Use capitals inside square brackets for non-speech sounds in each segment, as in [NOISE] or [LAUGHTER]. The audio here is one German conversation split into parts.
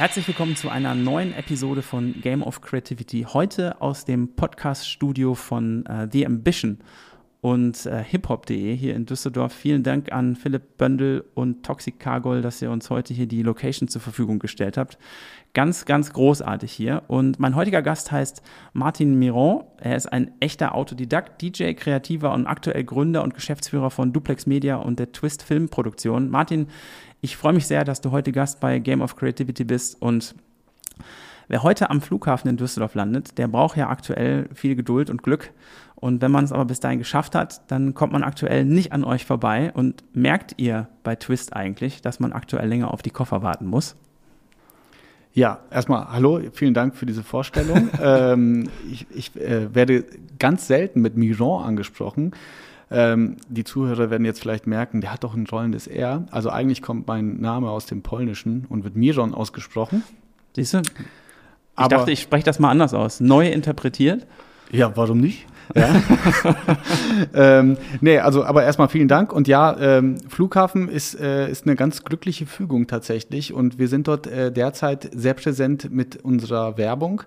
Herzlich willkommen zu einer neuen Episode von Game of Creativity. Heute aus dem Podcast-Studio von äh, The Ambition und äh, hiphop.de hier in Düsseldorf. Vielen Dank an Philipp Böndel und Toxic Cargol, dass ihr uns heute hier die Location zur Verfügung gestellt habt. Ganz, ganz großartig hier. Und mein heutiger Gast heißt Martin Miron. Er ist ein echter Autodidakt, DJ, Kreativer und aktuell Gründer und Geschäftsführer von Duplex Media und der Twist Filmproduktion. Martin, ich freue mich sehr, dass du heute Gast bei Game of Creativity bist und Wer heute am Flughafen in Düsseldorf landet, der braucht ja aktuell viel Geduld und Glück. Und wenn man es aber bis dahin geschafft hat, dann kommt man aktuell nicht an euch vorbei. Und merkt ihr bei Twist eigentlich, dass man aktuell länger auf die Koffer warten muss? Ja, erstmal hallo, vielen Dank für diese Vorstellung. [LAUGHS] ähm, ich, ich äh, werde ganz selten mit Miron angesprochen. Ähm, die Zuhörer werden jetzt vielleicht merken, der hat doch ein rollendes R. Also eigentlich kommt mein Name aus dem Polnischen und wird Miron ausgesprochen. Siehst du? Ich Aber, dachte, ich spreche das mal anders aus. Neu interpretiert. Ja, warum nicht? Ja. [LAUGHS] ähm, nee, also aber erstmal vielen Dank. Und ja, ähm, Flughafen ist, äh, ist eine ganz glückliche Fügung tatsächlich. Und wir sind dort äh, derzeit sehr präsent mit unserer Werbung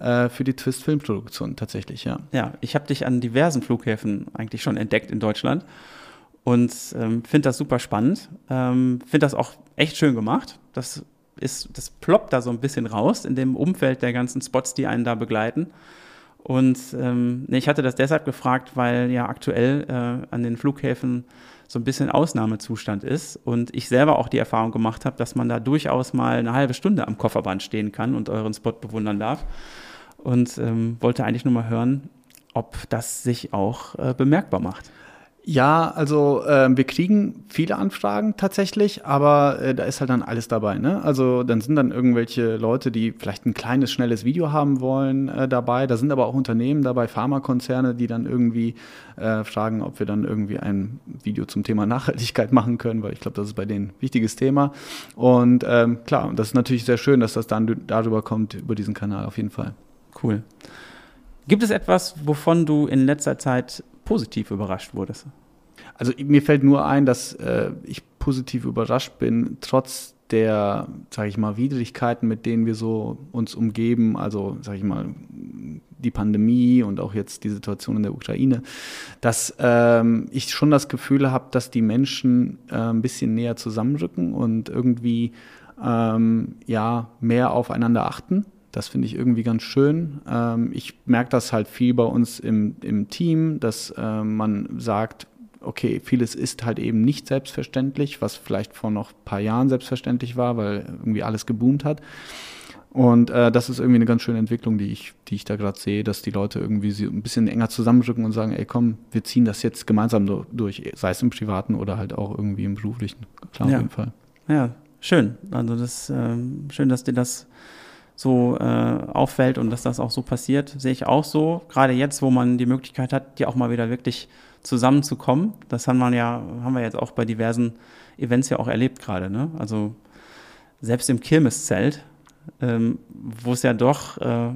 äh, für die Twist-Filmproduktion tatsächlich, ja. Ja, ich habe dich an diversen Flughäfen eigentlich schon entdeckt in Deutschland und ähm, finde das super spannend. Ähm, finde das auch echt schön gemacht. Das ist, das ploppt da so ein bisschen raus in dem Umfeld der ganzen Spots, die einen da begleiten. Und ähm, ich hatte das deshalb gefragt, weil ja aktuell äh, an den Flughäfen so ein bisschen Ausnahmezustand ist und ich selber auch die Erfahrung gemacht habe, dass man da durchaus mal eine halbe Stunde am Kofferband stehen kann und euren Spot bewundern darf. Und ähm, wollte eigentlich nur mal hören, ob das sich auch äh, bemerkbar macht. Ja, also äh, wir kriegen viele Anfragen tatsächlich, aber äh, da ist halt dann alles dabei. Ne? Also dann sind dann irgendwelche Leute, die vielleicht ein kleines, schnelles Video haben wollen äh, dabei. Da sind aber auch Unternehmen dabei, Pharmakonzerne, die dann irgendwie äh, fragen, ob wir dann irgendwie ein Video zum Thema Nachhaltigkeit machen können, weil ich glaube, das ist bei denen ein wichtiges Thema. Und ähm, klar, das ist natürlich sehr schön, dass das dann darüber kommt, über diesen Kanal auf jeden Fall. Cool. Gibt es etwas, wovon du in letzter Zeit positiv überrascht wurdest? Also mir fällt nur ein, dass äh, ich positiv überrascht bin, trotz der, sage ich mal, Widrigkeiten, mit denen wir so uns umgeben, also sage ich mal, die Pandemie und auch jetzt die Situation in der Ukraine, dass ähm, ich schon das Gefühl habe, dass die Menschen äh, ein bisschen näher zusammenrücken und irgendwie ähm, ja mehr aufeinander achten. Das finde ich irgendwie ganz schön. Ähm, ich merke das halt viel bei uns im, im Team, dass äh, man sagt, okay, vieles ist halt eben nicht selbstverständlich, was vielleicht vor noch ein paar Jahren selbstverständlich war, weil irgendwie alles geboomt hat. Und äh, das ist irgendwie eine ganz schöne Entwicklung, die ich, die ich da gerade sehe, dass die Leute irgendwie sie ein bisschen enger zusammenrücken und sagen, ey komm, wir ziehen das jetzt gemeinsam durch, sei es im Privaten oder halt auch irgendwie im Beruflichen. Klar, ja. auf jeden Fall. Ja, schön. Also das äh, schön, dass dir das so äh, auffällt und dass das auch so passiert, sehe ich auch so. Gerade jetzt, wo man die Möglichkeit hat, die auch mal wieder wirklich zusammenzukommen. Das haben wir ja, haben wir jetzt auch bei diversen Events ja auch erlebt gerade. Ne? Also selbst im Kirmeszelt, ähm, wo es ja doch äh,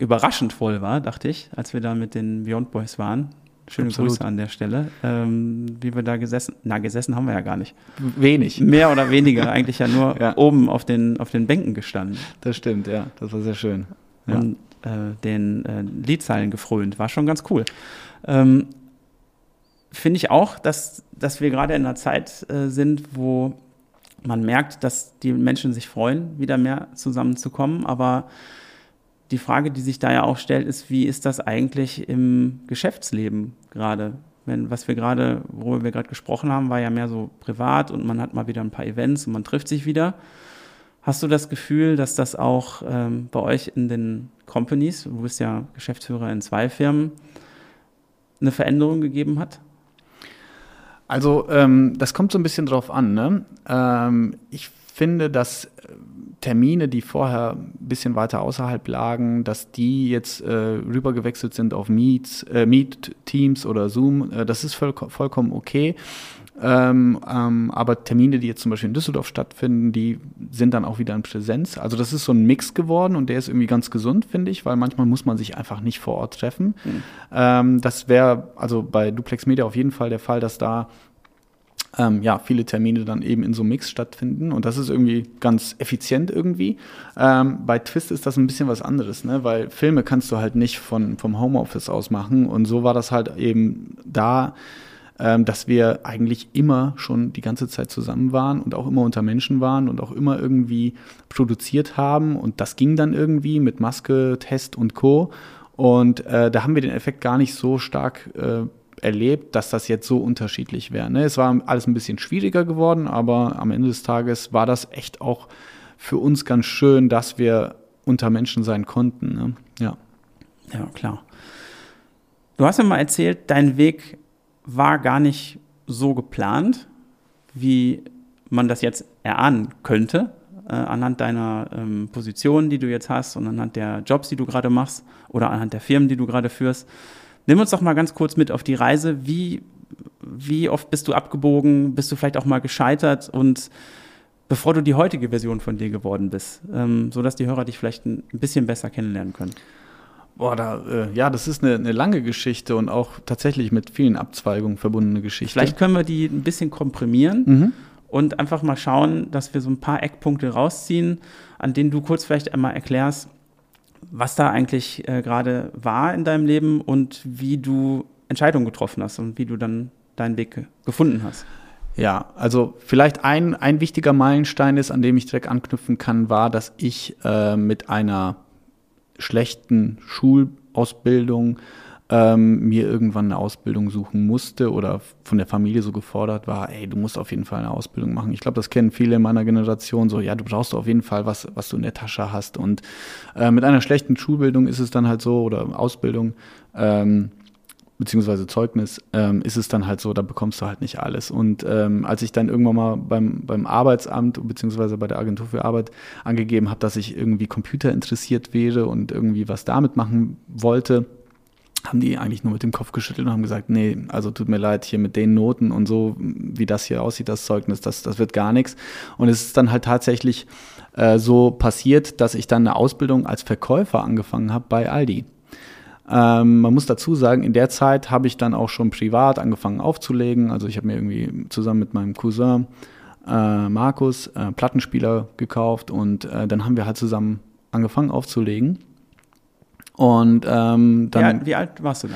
überraschend voll war, dachte ich, als wir da mit den Beyond Boys waren. Schöne Absolut. Grüße an der Stelle. Ähm, wie wir da gesessen, na, gesessen haben wir ja gar nicht. Wenig. Mehr oder weniger, [LAUGHS] eigentlich ja nur ja. oben auf den, auf den Bänken gestanden. Das stimmt, ja. Das war sehr schön. Ja. Und äh, den äh, Liedzeilen gefrönt. War schon ganz cool. Ähm, Finde ich auch, dass, dass wir gerade in einer Zeit äh, sind, wo man merkt, dass die Menschen sich freuen, wieder mehr zusammenzukommen, aber die Frage, die sich da ja auch stellt, ist, wie ist das eigentlich im Geschäftsleben gerade? Wenn, was wir gerade, worüber wir gerade gesprochen haben, war ja mehr so privat und man hat mal wieder ein paar Events und man trifft sich wieder. Hast du das Gefühl, dass das auch ähm, bei euch in den Companies, du bist ja Geschäftsführer in zwei Firmen, eine Veränderung gegeben hat? Also ähm, das kommt so ein bisschen drauf an. Ne? Ähm, ich finde, dass Termine, die vorher ein bisschen weiter außerhalb lagen, dass die jetzt äh, rübergewechselt sind auf Meets, äh, Meet, Teams oder Zoom, äh, das ist voll, vollkommen okay. Ähm, ähm, aber Termine, die jetzt zum Beispiel in Düsseldorf stattfinden, die sind dann auch wieder in Präsenz. Also das ist so ein Mix geworden und der ist irgendwie ganz gesund, finde ich, weil manchmal muss man sich einfach nicht vor Ort treffen. Mhm. Ähm, das wäre also bei Duplex Media auf jeden Fall der Fall, dass da ähm, ja, viele Termine dann eben in so einem Mix stattfinden. Und das ist irgendwie ganz effizient irgendwie. Ähm, bei Twist ist das ein bisschen was anderes, ne? weil Filme kannst du halt nicht von, vom Homeoffice aus machen. Und so war das halt eben da, ähm, dass wir eigentlich immer schon die ganze Zeit zusammen waren und auch immer unter Menschen waren und auch immer irgendwie produziert haben. Und das ging dann irgendwie mit Maske, Test und Co. Und äh, da haben wir den Effekt gar nicht so stark äh, erlebt, dass das jetzt so unterschiedlich wäre. Ne? Es war alles ein bisschen schwieriger geworden, aber am Ende des Tages war das echt auch für uns ganz schön, dass wir unter Menschen sein konnten. Ne? Ja. Ja, klar. Du hast mir mal erzählt, dein Weg war gar nicht so geplant, wie man das jetzt erahnen könnte, äh, anhand deiner ähm, Position, die du jetzt hast und anhand der Jobs, die du gerade machst oder anhand der Firmen, die du gerade führst. Nimm uns doch mal ganz kurz mit auf die Reise. Wie, wie oft bist du abgebogen? Bist du vielleicht auch mal gescheitert? Und bevor du die heutige Version von dir geworden bist, ähm, sodass die Hörer dich vielleicht ein bisschen besser kennenlernen können. Boah, da, äh, ja, das ist eine, eine, lange Geschichte und auch tatsächlich mit vielen Abzweigungen verbundene Geschichte. Vielleicht können wir die ein bisschen komprimieren mhm. und einfach mal schauen, dass wir so ein paar Eckpunkte rausziehen, an denen du kurz vielleicht einmal erklärst, was da eigentlich äh, gerade war in deinem Leben und wie du Entscheidungen getroffen hast und wie du dann deinen Weg gefunden hast. Ja, also vielleicht ein, ein wichtiger Meilenstein ist, an dem ich direkt anknüpfen kann, war, dass ich äh, mit einer schlechten Schulausbildung ähm, mir irgendwann eine Ausbildung suchen musste oder von der Familie so gefordert war, ey, du musst auf jeden Fall eine Ausbildung machen. Ich glaube, das kennen viele in meiner Generation so, ja, du brauchst auf jeden Fall was, was du in der Tasche hast. Und äh, mit einer schlechten Schulbildung ist es dann halt so, oder Ausbildung, ähm, beziehungsweise Zeugnis, ähm, ist es dann halt so, da bekommst du halt nicht alles. Und ähm, als ich dann irgendwann mal beim, beim Arbeitsamt beziehungsweise bei der Agentur für Arbeit angegeben habe, dass ich irgendwie Computer interessiert wäre und irgendwie was damit machen wollte, haben die eigentlich nur mit dem Kopf geschüttelt und haben gesagt, nee, also tut mir leid, hier mit den Noten und so, wie das hier aussieht, das Zeugnis, das, das wird gar nichts. Und es ist dann halt tatsächlich äh, so passiert, dass ich dann eine Ausbildung als Verkäufer angefangen habe bei Aldi. Ähm, man muss dazu sagen, in der Zeit habe ich dann auch schon privat angefangen aufzulegen. Also ich habe mir irgendwie zusammen mit meinem Cousin äh, Markus äh, Plattenspieler gekauft und äh, dann haben wir halt zusammen angefangen aufzulegen. Und ähm, dann. Wie, wie, alt warst du da?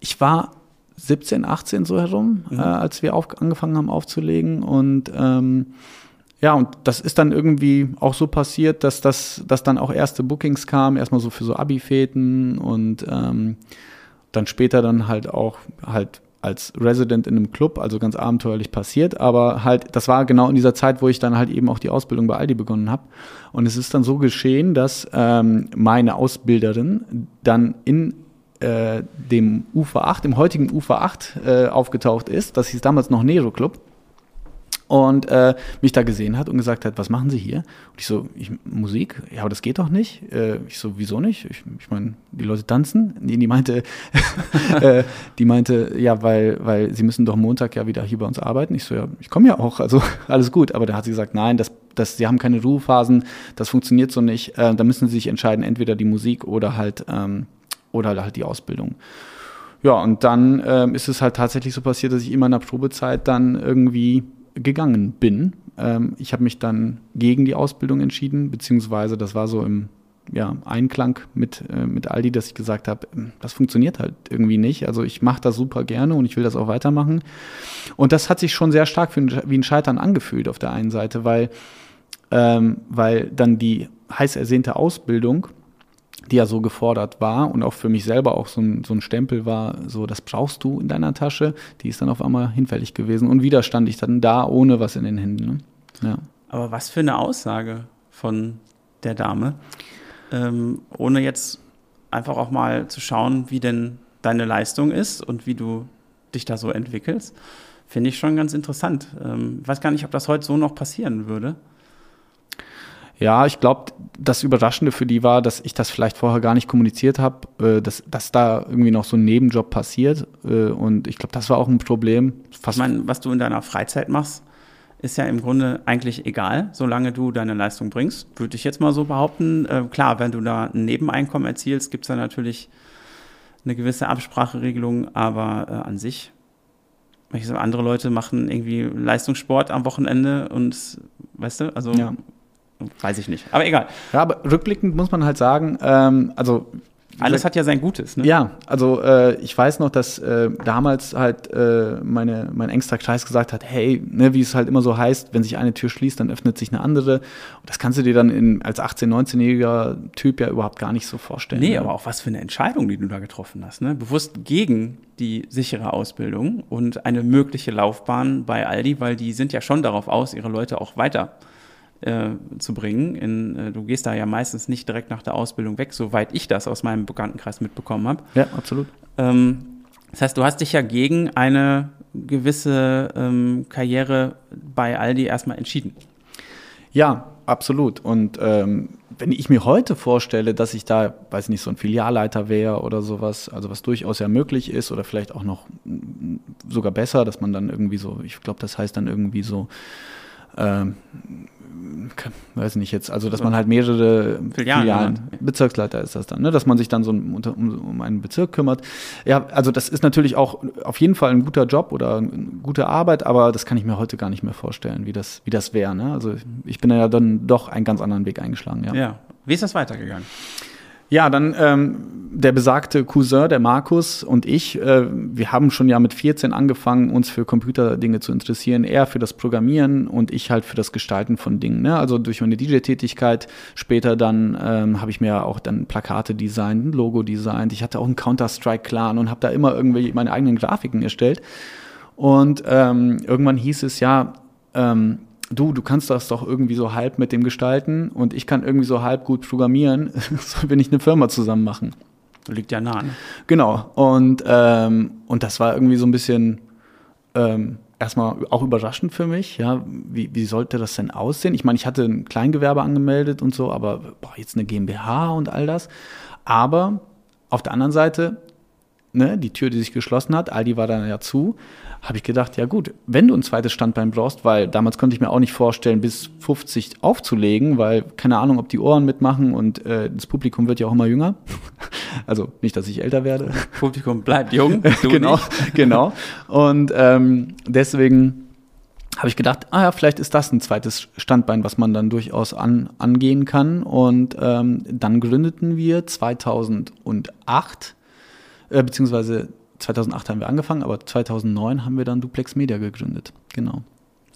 Ich war 17, 18 so herum, mhm. äh, als wir auf, angefangen haben aufzulegen. Und ähm, ja, und das ist dann irgendwie auch so passiert, dass, das, dass dann auch erste Bookings kamen, erstmal so für so Abi-Fäten und ähm, dann später dann halt auch halt als Resident in einem Club, also ganz abenteuerlich passiert, aber halt, das war genau in dieser Zeit, wo ich dann halt eben auch die Ausbildung bei Aldi begonnen habe. Und es ist dann so geschehen, dass ähm, meine Ausbilderin dann in äh, dem Ufer 8, im heutigen Ufer 8 äh, aufgetaucht ist. Das hieß damals noch Nero Club und äh, mich da gesehen hat und gesagt hat, was machen Sie hier? Und ich so, ich, Musik? Ja, aber das geht doch nicht. Äh, ich so, wieso nicht? Ich, ich meine, die Leute tanzen. Die, die meinte, [LAUGHS] äh, die meinte, ja, weil, weil sie müssen doch Montag ja wieder hier bei uns arbeiten. Ich so, ja, ich komme ja auch, also [LAUGHS] alles gut. Aber da hat sie gesagt, nein, das, das, sie haben keine Ruhephasen, das funktioniert so nicht. Äh, da müssen sie sich entscheiden, entweder die Musik oder halt, ähm, oder halt die Ausbildung. Ja, und dann ähm, ist es halt tatsächlich so passiert, dass ich immer in der Probezeit dann irgendwie gegangen bin. Ähm, ich habe mich dann gegen die Ausbildung entschieden, beziehungsweise das war so im ja, Einklang mit, äh, mit Aldi, dass ich gesagt habe, ähm, das funktioniert halt irgendwie nicht. Also ich mache das super gerne und ich will das auch weitermachen. Und das hat sich schon sehr stark ein, wie ein Scheitern angefühlt auf der einen Seite, weil, ähm, weil dann die heiß ersehnte Ausbildung die ja so gefordert war und auch für mich selber auch so ein, so ein Stempel war, so das brauchst du in deiner Tasche, die ist dann auf einmal hinfällig gewesen und wieder stand ich dann da ohne was in den Händen. Ne? Ja. Aber was für eine Aussage von der Dame, ähm, ohne jetzt einfach auch mal zu schauen, wie denn deine Leistung ist und wie du dich da so entwickelst, finde ich schon ganz interessant. Ähm, weiß gar nicht, ob das heute so noch passieren würde. Ja, ich glaube, das Überraschende für die war, dass ich das vielleicht vorher gar nicht kommuniziert habe, äh, dass, dass da irgendwie noch so ein Nebenjob passiert. Äh, und ich glaube, das war auch ein Problem. Fast ich meine, was du in deiner Freizeit machst, ist ja im Grunde eigentlich egal, solange du deine Leistung bringst, würde ich jetzt mal so behaupten. Äh, klar, wenn du da ein Nebeneinkommen erzielst, gibt es da natürlich eine gewisse Abspracheregelung, aber äh, an sich Ich andere Leute machen irgendwie Leistungssport am Wochenende und, weißt du, also Ja. Weiß ich nicht. Aber egal. Ja, aber rückblickend muss man halt sagen, ähm, also Alles hat ja sein Gutes, ne? Ja, also äh, ich weiß noch, dass äh, damals halt äh, meine, mein engster Kreis gesagt hat, hey, ne, wie es halt immer so heißt, wenn sich eine Tür schließt, dann öffnet sich eine andere. Und das kannst du dir dann in, als 18-, 19-jähriger Typ ja überhaupt gar nicht so vorstellen. Nee, ne? aber auch was für eine Entscheidung, die du da getroffen hast. Ne? Bewusst gegen die sichere Ausbildung und eine mögliche Laufbahn bei Aldi, weil die sind ja schon darauf aus, ihre Leute auch weiter äh, zu bringen. In, äh, du gehst da ja meistens nicht direkt nach der Ausbildung weg, soweit ich das aus meinem Bekanntenkreis mitbekommen habe. Ja, absolut. Ähm, das heißt, du hast dich ja gegen eine gewisse ähm, Karriere bei Aldi erstmal entschieden. Ja, absolut. Und ähm, wenn ich mir heute vorstelle, dass ich da, weiß nicht, so ein Filialleiter wäre oder sowas, also was durchaus ja möglich ist oder vielleicht auch noch mm, sogar besser, dass man dann irgendwie so, ich glaube, das heißt dann irgendwie so, ähm, weiß nicht jetzt, also dass man halt mehrere Filialen Filialen. Bezirksleiter ist das dann, ne? dass man sich dann so um, um, um einen Bezirk kümmert. Ja, also das ist natürlich auch auf jeden Fall ein guter Job oder eine gute Arbeit, aber das kann ich mir heute gar nicht mehr vorstellen, wie das, wie das wäre. Ne? Also ich bin ja dann doch einen ganz anderen Weg eingeschlagen, ja. Ja. Wie ist das weitergegangen? Ja, dann ähm, der besagte Cousin, der Markus und ich, äh, wir haben schon ja mit 14 angefangen, uns für Computerdinge zu interessieren. Er für das Programmieren und ich halt für das Gestalten von Dingen. Ne? Also durch meine DJ-Tätigkeit später dann ähm, habe ich mir auch dann Plakate designt, ein Logo designt. Ich hatte auch einen Counter-Strike-Clan und habe da immer irgendwie meine eigenen Grafiken erstellt. Und ähm, irgendwann hieß es ja, ähm, du, du kannst das doch irgendwie so halb mit dem gestalten und ich kann irgendwie so halb gut programmieren, [LAUGHS] sollen wir nicht eine Firma zusammen machen? Liegt ja nah. Ne? Genau. Und, ähm, und das war irgendwie so ein bisschen ähm, erstmal auch überraschend für mich. Ja, wie, wie sollte das denn aussehen? Ich meine, ich hatte ein Kleingewerbe angemeldet und so, aber boah, jetzt eine GmbH und all das. Aber auf der anderen Seite, ne, die Tür, die sich geschlossen hat, Aldi war dann ja zu, habe ich gedacht, ja gut, wenn du ein zweites Standbein brauchst, weil damals konnte ich mir auch nicht vorstellen, bis 50 aufzulegen, weil keine Ahnung, ob die Ohren mitmachen und äh, das Publikum wird ja auch immer jünger. [LAUGHS] Also nicht, dass ich älter werde. [LAUGHS] Publikum bleibt jung. [LAUGHS] Genau, nicht. genau. Und ähm, deswegen habe ich gedacht, ah ja, vielleicht ist das ein zweites Standbein, was man dann durchaus an, angehen kann. Und ähm, dann gründeten wir 2008, äh, beziehungsweise 2008 haben wir angefangen, aber 2009 haben wir dann Duplex Media gegründet. Genau.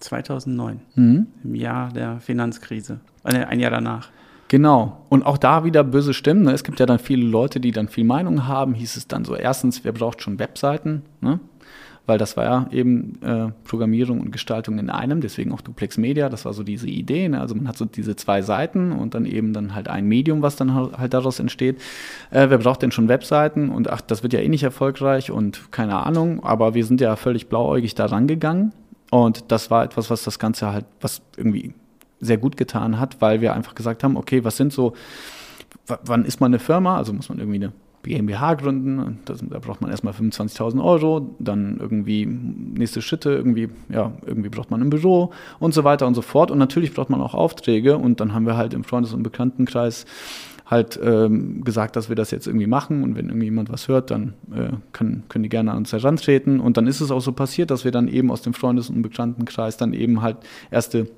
2009, Mhm. im Jahr der Finanzkrise. Äh, ein Jahr danach. Genau. Und auch da wieder böse Stimmen. Ne? Es gibt ja dann viele Leute, die dann viel Meinung haben. Hieß es dann so, erstens, wer braucht schon Webseiten? Ne? Weil das war ja eben äh, Programmierung und Gestaltung in einem, deswegen auch Duplex Media. Das war so diese Idee. Ne? Also man hat so diese zwei Seiten und dann eben dann halt ein Medium, was dann halt daraus entsteht. Äh, wer braucht denn schon Webseiten? Und ach, das wird ja eh nicht erfolgreich und keine Ahnung. Aber wir sind ja völlig blauäugig da rangegangen. Und das war etwas, was das Ganze halt, was irgendwie sehr gut getan hat, weil wir einfach gesagt haben, okay, was sind so, wann ist man eine Firma? Also muss man irgendwie eine GmbH gründen, das, da braucht man erstmal 25.000 Euro, dann irgendwie nächste Schritte, irgendwie, ja, irgendwie braucht man ein Büro und so weiter und so fort. Und natürlich braucht man auch Aufträge und dann haben wir halt im Freundes- und Bekanntenkreis halt ähm, gesagt, dass wir das jetzt irgendwie machen und wenn irgendjemand was hört, dann äh, können, können die gerne an uns herantreten. Und dann ist es auch so passiert, dass wir dann eben aus dem Freundes- und Bekanntenkreis dann eben halt erste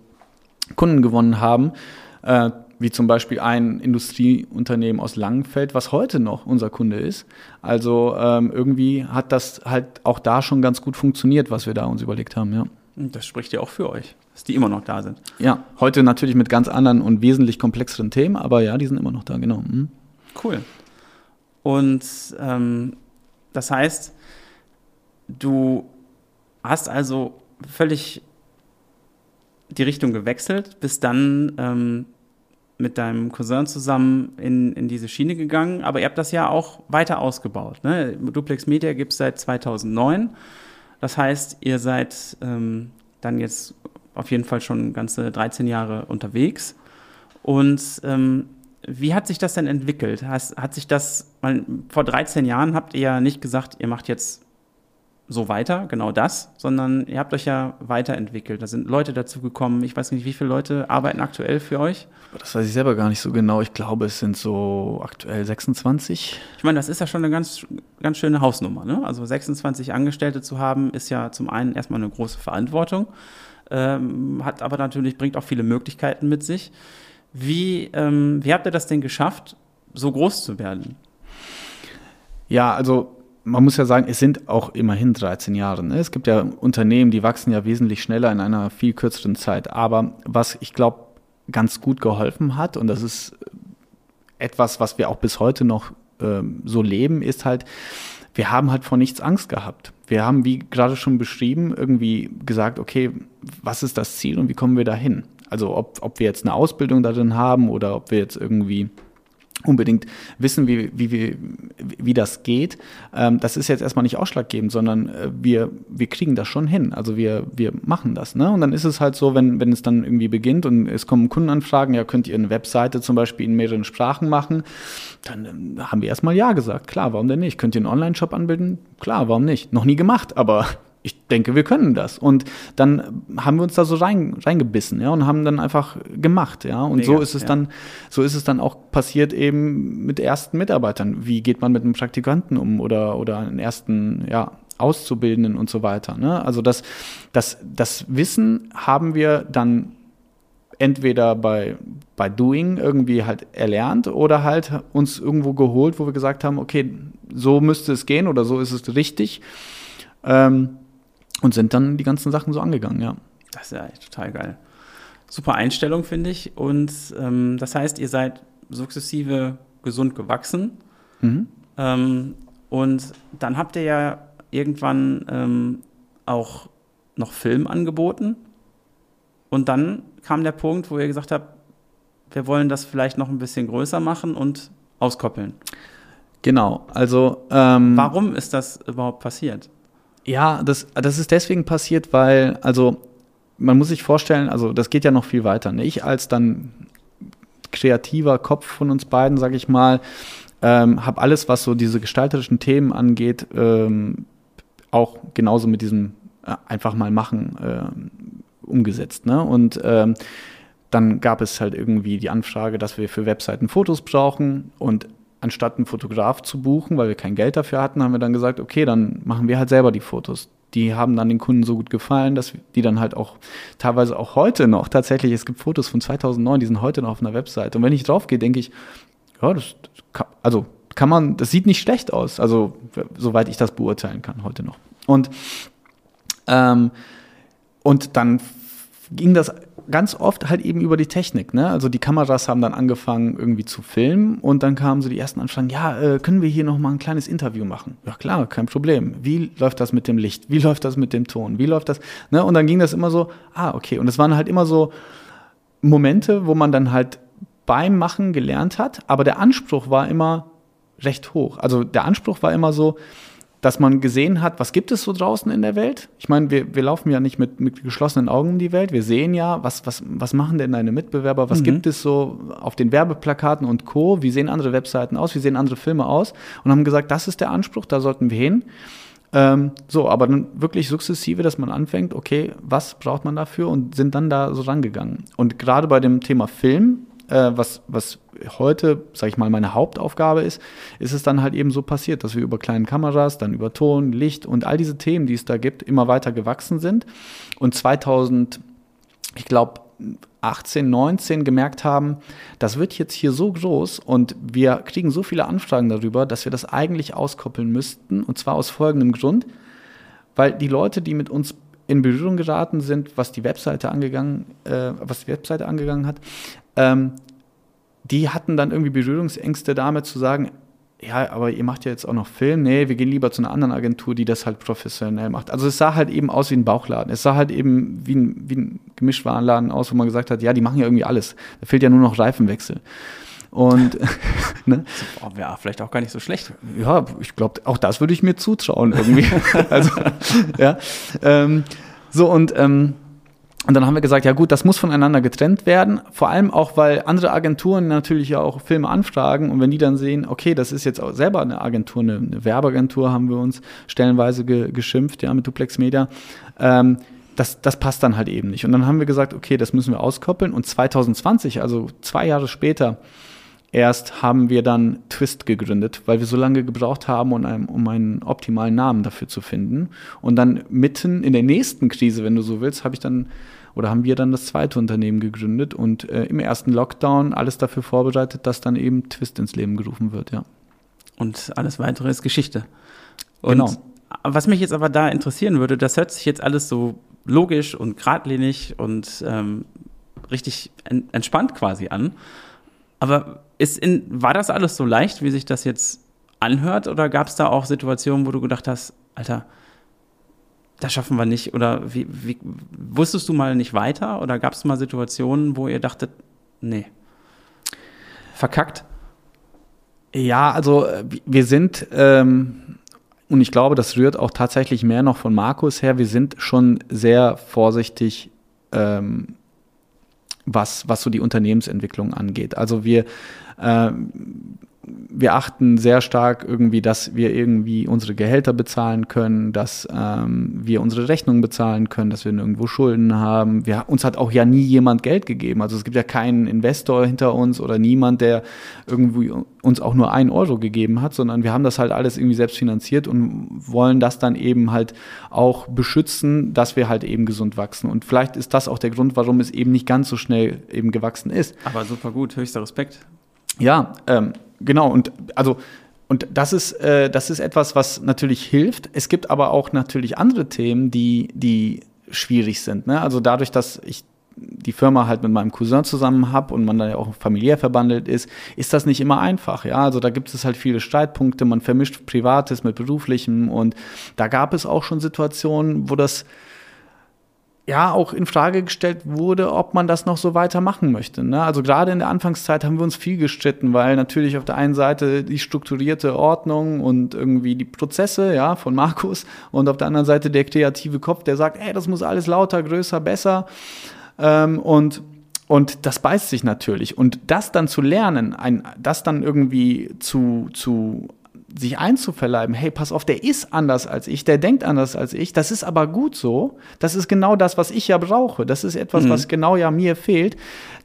Kunden gewonnen haben, äh, wie zum Beispiel ein Industrieunternehmen aus Langenfeld, was heute noch unser Kunde ist. Also ähm, irgendwie hat das halt auch da schon ganz gut funktioniert, was wir da uns überlegt haben, ja. Das spricht ja auch für euch, dass die immer noch da sind. Ja, heute natürlich mit ganz anderen und wesentlich komplexeren Themen, aber ja, die sind immer noch da, genau. Mhm. Cool. Und ähm, das heißt, du hast also völlig die Richtung gewechselt, bist dann ähm, mit deinem Cousin zusammen in, in diese Schiene gegangen, aber ihr habt das ja auch weiter ausgebaut. Ne? Duplex Media gibt es seit 2009. Das heißt, ihr seid ähm, dann jetzt auf jeden Fall schon ganze 13 Jahre unterwegs. Und ähm, wie hat sich das denn entwickelt? Has, hat sich das, weil vor 13 Jahren habt ihr ja nicht gesagt, ihr macht jetzt so weiter, genau das, sondern ihr habt euch ja weiterentwickelt. Da sind Leute dazugekommen. Ich weiß nicht, wie viele Leute arbeiten aktuell für euch? Das weiß ich selber gar nicht so genau. Ich glaube, es sind so aktuell 26. Ich meine, das ist ja schon eine ganz, ganz schöne Hausnummer. Ne? Also 26 Angestellte zu haben, ist ja zum einen erstmal eine große Verantwortung, ähm, hat aber natürlich, bringt auch viele Möglichkeiten mit sich. Wie, ähm, wie habt ihr das denn geschafft, so groß zu werden? Ja, also man muss ja sagen, es sind auch immerhin 13 Jahre. Ne? Es gibt ja Unternehmen, die wachsen ja wesentlich schneller in einer viel kürzeren Zeit. Aber was ich glaube, ganz gut geholfen hat, und das ist etwas, was wir auch bis heute noch äh, so leben, ist halt, wir haben halt vor nichts Angst gehabt. Wir haben, wie gerade schon beschrieben, irgendwie gesagt, okay, was ist das Ziel und wie kommen wir dahin? Also ob, ob wir jetzt eine Ausbildung darin haben oder ob wir jetzt irgendwie unbedingt wissen, wie, wie, wie, wie das geht. Ähm, das ist jetzt erstmal nicht ausschlaggebend, sondern äh, wir, wir kriegen das schon hin. Also wir, wir machen das. Ne? Und dann ist es halt so, wenn, wenn es dann irgendwie beginnt und es kommen Kundenanfragen, ja, könnt ihr eine Webseite zum Beispiel in mehreren Sprachen machen, dann äh, haben wir erstmal Ja gesagt. Klar, warum denn nicht? Könnt ihr einen Online-Shop anbilden? Klar, warum nicht? Noch nie gemacht, aber ich denke, wir können das. Und dann haben wir uns da so rein, reingebissen, ja, und haben dann einfach gemacht, ja. Und Mega, so ist es ja. dann, so ist es dann auch passiert eben mit ersten Mitarbeitern. Wie geht man mit einem Praktikanten um oder, oder einen ersten, ja, Auszubildenden und so weiter. Ne? Also das, das, das Wissen haben wir dann entweder bei, bei Doing irgendwie halt erlernt oder halt uns irgendwo geholt, wo wir gesagt haben, okay, so müsste es gehen oder so ist es richtig. Ähm, und sind dann die ganzen Sachen so angegangen, ja. Das ist ja echt total geil. Super Einstellung, finde ich. Und ähm, das heißt, ihr seid sukzessive gesund gewachsen. Mhm. Ähm, und dann habt ihr ja irgendwann ähm, auch noch Film angeboten. Und dann kam der Punkt, wo ihr gesagt habt, wir wollen das vielleicht noch ein bisschen größer machen und auskoppeln. Genau, also. Ähm, Warum ist das überhaupt passiert? Ja, das, das ist deswegen passiert, weil, also man muss sich vorstellen, also das geht ja noch viel weiter. Ne? Ich als dann kreativer Kopf von uns beiden, sage ich mal, ähm, habe alles, was so diese gestalterischen Themen angeht, ähm, auch genauso mit diesem äh, einfach mal machen äh, umgesetzt. Ne? Und ähm, dann gab es halt irgendwie die Anfrage, dass wir für Webseiten Fotos brauchen und anstatt einen Fotograf zu buchen, weil wir kein Geld dafür hatten, haben wir dann gesagt, okay, dann machen wir halt selber die Fotos. Die haben dann den Kunden so gut gefallen, dass die dann halt auch teilweise auch heute noch tatsächlich, es gibt Fotos von 2009, die sind heute noch auf einer Website. Und wenn ich drauf gehe, denke ich, ja, das, kann, also kann man, das sieht nicht schlecht aus, also soweit ich das beurteilen kann heute noch. Und ähm, und dann ging das ganz oft halt eben über die Technik. Ne? Also die Kameras haben dann angefangen irgendwie zu filmen und dann kamen so die ersten Anfragen, ja, äh, können wir hier nochmal ein kleines Interview machen? Ja klar, kein Problem. Wie läuft das mit dem Licht? Wie läuft das mit dem Ton? Wie läuft das? Ne? Und dann ging das immer so, ah, okay. Und es waren halt immer so Momente, wo man dann halt beim Machen gelernt hat, aber der Anspruch war immer recht hoch. Also der Anspruch war immer so, dass man gesehen hat, was gibt es so draußen in der Welt? Ich meine, wir, wir laufen ja nicht mit, mit geschlossenen Augen um die Welt. Wir sehen ja, was, was, was machen denn deine Mitbewerber? Was mhm. gibt es so auf den Werbeplakaten und Co.? Wie sehen andere Webseiten aus? Wie sehen andere Filme aus? Und haben gesagt, das ist der Anspruch, da sollten wir hin. Ähm, so, aber dann wirklich sukzessive, dass man anfängt, okay, was braucht man dafür? Und sind dann da so rangegangen. Und gerade bei dem Thema Film äh, was, was heute, sag ich mal, meine Hauptaufgabe ist, ist es dann halt eben so passiert, dass wir über kleine Kameras, dann über Ton, Licht und all diese Themen, die es da gibt, immer weiter gewachsen sind. Und 2000, ich glaube, 18, 19 gemerkt haben, das wird jetzt hier so groß und wir kriegen so viele Anfragen darüber, dass wir das eigentlich auskoppeln müssten. Und zwar aus folgendem Grund, weil die Leute, die mit uns in Berührung geraten sind, was die Webseite angegangen, äh, was die Webseite angegangen hat, ähm, die hatten dann irgendwie Berührungsängste damit zu sagen, ja, aber ihr macht ja jetzt auch noch Film. Nee, wir gehen lieber zu einer anderen Agentur, die das halt professionell macht. Also es sah halt eben aus wie ein Bauchladen. Es sah halt eben wie ein, wie ein Gemischwarenladen aus, wo man gesagt hat, ja, die machen ja irgendwie alles. Da fehlt ja nur noch Reifenwechsel. Und [LAUGHS] ne? Oh, ja, vielleicht auch gar nicht so schlecht. Ja, ich glaube, auch das würde ich mir zutrauen irgendwie. [LAUGHS] also, ja. Ähm, so und ähm, und dann haben wir gesagt, ja gut, das muss voneinander getrennt werden. Vor allem auch, weil andere Agenturen natürlich ja auch Filme anfragen. Und wenn die dann sehen, okay, das ist jetzt auch selber eine Agentur, eine, eine Werbeagentur, haben wir uns stellenweise ge, geschimpft, ja, mit Duplex Media. Ähm, das, das passt dann halt eben nicht. Und dann haben wir gesagt, okay, das müssen wir auskoppeln. Und 2020, also zwei Jahre später, erst haben wir dann Twist gegründet, weil wir so lange gebraucht haben, um einen, um einen optimalen Namen dafür zu finden. Und dann mitten in der nächsten Krise, wenn du so willst, habe ich dann oder haben wir dann das zweite Unternehmen gegründet und äh, im ersten Lockdown alles dafür vorbereitet, dass dann eben Twist ins Leben gerufen wird, ja. Und alles weitere ist Geschichte. Und genau. was mich jetzt aber da interessieren würde, das hört sich jetzt alles so logisch und geradlinig und ähm, richtig entspannt quasi an. Aber ist in, war das alles so leicht, wie sich das jetzt anhört? Oder gab es da auch Situationen, wo du gedacht hast, Alter, das schaffen wir nicht? Oder wie, wie wusstest du mal nicht weiter? Oder gab es mal Situationen, wo ihr dachtet, nee, verkackt? Ja, also wir sind, ähm, und ich glaube, das rührt auch tatsächlich mehr noch von Markus her, wir sind schon sehr vorsichtig ähm, was, was so die Unternehmensentwicklung angeht. Also wir, äh, wir achten sehr stark irgendwie, dass wir irgendwie unsere Gehälter bezahlen können, dass ähm, wir unsere Rechnungen bezahlen können, dass wir nirgendwo Schulden haben. Wir, uns hat auch ja nie jemand Geld gegeben. Also es gibt ja keinen Investor hinter uns oder niemand, der irgendwie uns auch nur ein Euro gegeben hat, sondern wir haben das halt alles irgendwie selbst finanziert und wollen das dann eben halt auch beschützen, dass wir halt eben gesund wachsen. Und vielleicht ist das auch der Grund, warum es eben nicht ganz so schnell eben gewachsen ist. Aber super gut, höchster Respekt. Ja, ähm, genau. Und also und das ist, äh, das ist etwas, was natürlich hilft. Es gibt aber auch natürlich andere Themen, die, die schwierig sind. Ne? Also dadurch, dass ich die Firma halt mit meinem Cousin zusammen habe und man da ja auch familiär verbandelt ist, ist das nicht immer einfach. Ja, also da gibt es halt viele Streitpunkte, man vermischt Privates mit Beruflichem und da gab es auch schon Situationen, wo das ja auch in Frage gestellt wurde, ob man das noch so weitermachen möchte. Ne? Also gerade in der Anfangszeit haben wir uns viel gestritten, weil natürlich auf der einen Seite die strukturierte Ordnung und irgendwie die Prozesse ja von Markus und auf der anderen Seite der kreative Kopf, der sagt, ey, das muss alles lauter, größer, besser ähm, und und das beißt sich natürlich. Und das dann zu lernen, ein, das dann irgendwie zu, zu sich einzuverleiben, hey, pass auf, der ist anders als ich, der denkt anders als ich, das ist aber gut so, das ist genau das, was ich ja brauche, das ist etwas, mhm. was genau ja mir fehlt.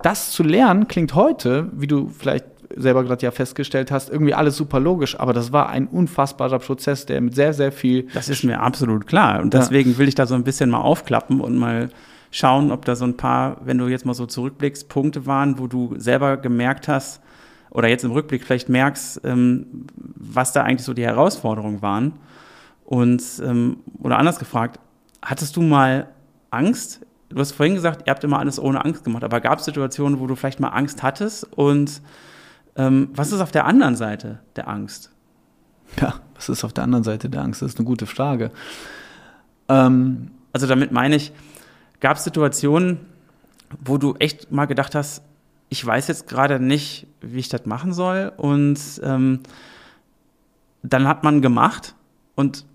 Das zu lernen klingt heute, wie du vielleicht selber gerade ja festgestellt hast, irgendwie alles super logisch, aber das war ein unfassbarer Prozess, der mit sehr, sehr viel. Das ist mir absolut klar. Und deswegen ja. will ich da so ein bisschen mal aufklappen und mal schauen, ob da so ein paar, wenn du jetzt mal so zurückblickst, Punkte waren, wo du selber gemerkt hast, oder jetzt im Rückblick vielleicht merkst, ähm, was da eigentlich so die Herausforderungen waren. Und, ähm, oder anders gefragt, hattest du mal Angst? Du hast vorhin gesagt, ihr habt immer alles ohne Angst gemacht, aber gab es Situationen, wo du vielleicht mal Angst hattest? Und ähm, was ist auf der anderen Seite der Angst? Ja, was ist auf der anderen Seite der Angst? Das ist eine gute Frage. Ähm, also damit meine ich, gab es Situationen, wo du echt mal gedacht hast, ich weiß jetzt gerade nicht, wie ich das machen soll. Und ähm, dann hat man gemacht und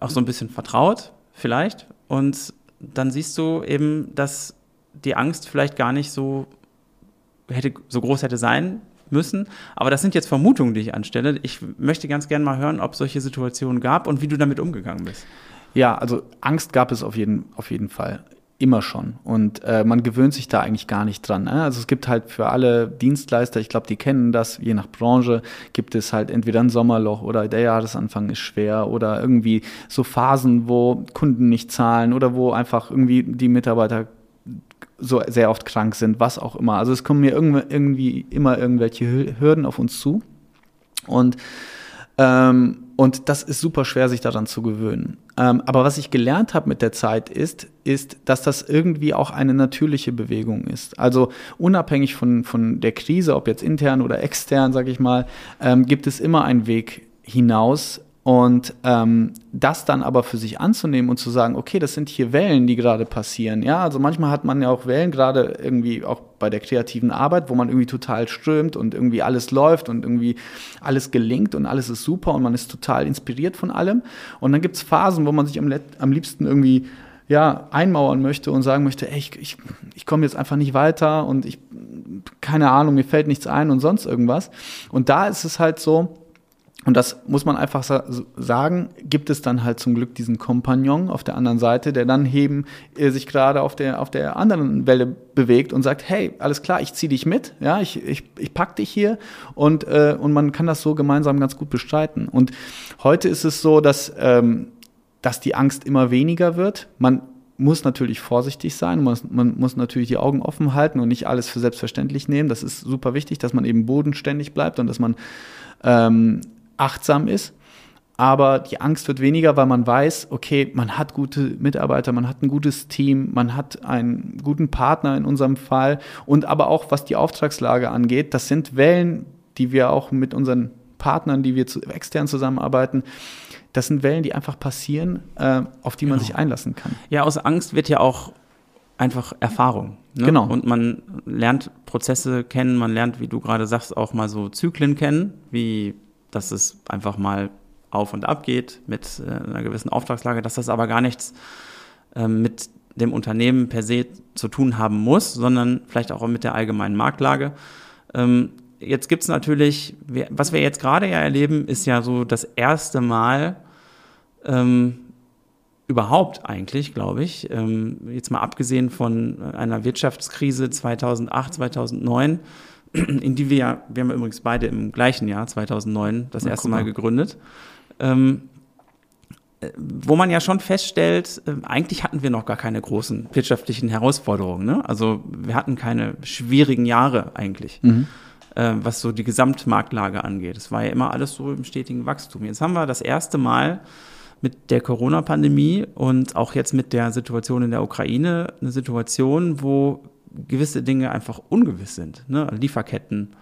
auch so ein bisschen vertraut, vielleicht. Und dann siehst du eben, dass die Angst vielleicht gar nicht so hätte so groß hätte sein müssen. Aber das sind jetzt Vermutungen, die ich anstelle. Ich möchte ganz gerne mal hören, ob es solche Situationen gab und wie du damit umgegangen bist. Ja, also Angst gab es auf jeden, auf jeden Fall immer schon. Und äh, man gewöhnt sich da eigentlich gar nicht dran. Ne? Also es gibt halt für alle Dienstleister, ich glaube, die kennen das, je nach Branche, gibt es halt entweder ein Sommerloch oder der Jahresanfang ist schwer oder irgendwie so Phasen, wo Kunden nicht zahlen oder wo einfach irgendwie die Mitarbeiter so sehr oft krank sind, was auch immer. Also es kommen mir irgendwie immer irgendwelche Hürden auf uns zu. Und ähm, und das ist super schwer, sich daran zu gewöhnen. Ähm, aber was ich gelernt habe mit der Zeit ist, ist, dass das irgendwie auch eine natürliche Bewegung ist. Also unabhängig von, von der Krise, ob jetzt intern oder extern, sage ich mal, ähm, gibt es immer einen Weg hinaus und ähm, das dann aber für sich anzunehmen und zu sagen, okay, das sind hier Wellen, die gerade passieren. Ja, also manchmal hat man ja auch Wellen, gerade irgendwie auch bei der kreativen Arbeit, wo man irgendwie total strömt und irgendwie alles läuft und irgendwie alles gelingt und alles ist super und man ist total inspiriert von allem. Und dann gibt es Phasen, wo man sich am, am liebsten irgendwie ja, einmauern möchte und sagen möchte, ey, ich, ich, ich komme jetzt einfach nicht weiter und ich, keine Ahnung, mir fällt nichts ein und sonst irgendwas. Und da ist es halt so, und das muss man einfach sagen, gibt es dann halt zum Glück diesen Kompagnon auf der anderen Seite, der dann eben äh, sich gerade auf der, auf der anderen Welle bewegt und sagt, hey, alles klar, ich ziehe dich mit, ja, ich, ich, ich pack dich hier und, äh, und man kann das so gemeinsam ganz gut bestreiten. Und heute ist es so, dass, ähm, dass die Angst immer weniger wird. Man muss natürlich vorsichtig sein, man, man muss natürlich die Augen offen halten und nicht alles für selbstverständlich nehmen. Das ist super wichtig, dass man eben bodenständig bleibt und dass man ähm, achtsam ist. Aber die Angst wird weniger, weil man weiß, okay, man hat gute Mitarbeiter, man hat ein gutes Team, man hat einen guten Partner in unserem Fall. Und aber auch was die Auftragslage angeht, das sind Wellen, die wir auch mit unseren Partnern, die wir zu, extern zusammenarbeiten, das sind Wellen, die einfach passieren, äh, auf die man genau. sich einlassen kann. Ja, aus Angst wird ja auch einfach Erfahrung. Ne? Genau. Und man lernt Prozesse kennen, man lernt, wie du gerade sagst, auch mal so Zyklen kennen, wie dass es einfach mal auf und ab geht mit äh, einer gewissen Auftragslage, dass das aber gar nichts äh, mit dem Unternehmen per se zu tun haben muss, sondern vielleicht auch mit der allgemeinen Marktlage. Ähm, jetzt gibt es natürlich, was wir jetzt gerade ja erleben, ist ja so das erste Mal ähm, überhaupt eigentlich, glaube ich, ähm, jetzt mal abgesehen von einer Wirtschaftskrise 2008, 2009, [CLEARS THROAT] in die wir ja, wir haben übrigens beide im gleichen Jahr, 2009, das Na, erste Mal gegründet, ähm, äh, wo man ja schon feststellt, äh, eigentlich hatten wir noch gar keine großen wirtschaftlichen Herausforderungen. Ne? Also wir hatten keine schwierigen Jahre eigentlich, mhm. äh, was so die Gesamtmarktlage angeht. Es war ja immer alles so im stetigen Wachstum. Jetzt haben wir das erste Mal mit der Corona-Pandemie und auch jetzt mit der Situation in der Ukraine eine Situation, wo gewisse Dinge einfach ungewiss sind. Ne? Lieferketten,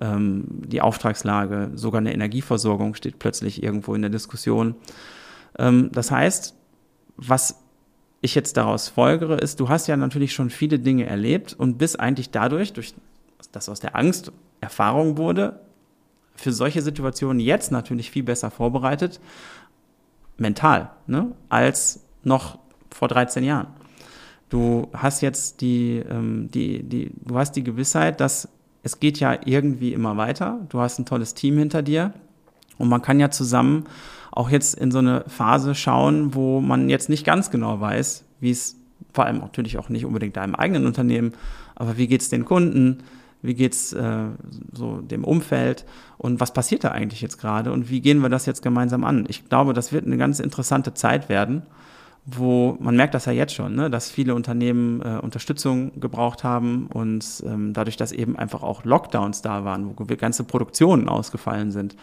ähm, die Auftragslage, sogar eine Energieversorgung steht plötzlich irgendwo in der Diskussion. Ähm, das heißt, was ich jetzt daraus folgere, ist, du hast ja natürlich schon viele Dinge erlebt und bist eigentlich dadurch, durch das aus der Angst Erfahrung wurde, für solche Situationen jetzt natürlich viel besser vorbereitet, mental, ne, als noch vor 13 Jahren. Du hast jetzt die, ähm, die, die, du hast die Gewissheit, dass es geht ja irgendwie immer weiter. Du hast ein tolles Team hinter dir. Und man kann ja zusammen auch jetzt in so eine Phase schauen, wo man jetzt nicht ganz genau weiß, wie es vor allem natürlich auch nicht unbedingt deinem eigenen Unternehmen, aber wie geht es den Kunden, wie geht's äh, so dem Umfeld? Und was passiert da eigentlich jetzt gerade? Und wie gehen wir das jetzt gemeinsam an? Ich glaube, das wird eine ganz interessante Zeit werden wo man merkt das ja jetzt schon, ne, dass viele Unternehmen äh, Unterstützung gebraucht haben und ähm, dadurch, dass eben einfach auch Lockdowns da waren, wo ganze Produktionen ausgefallen sind.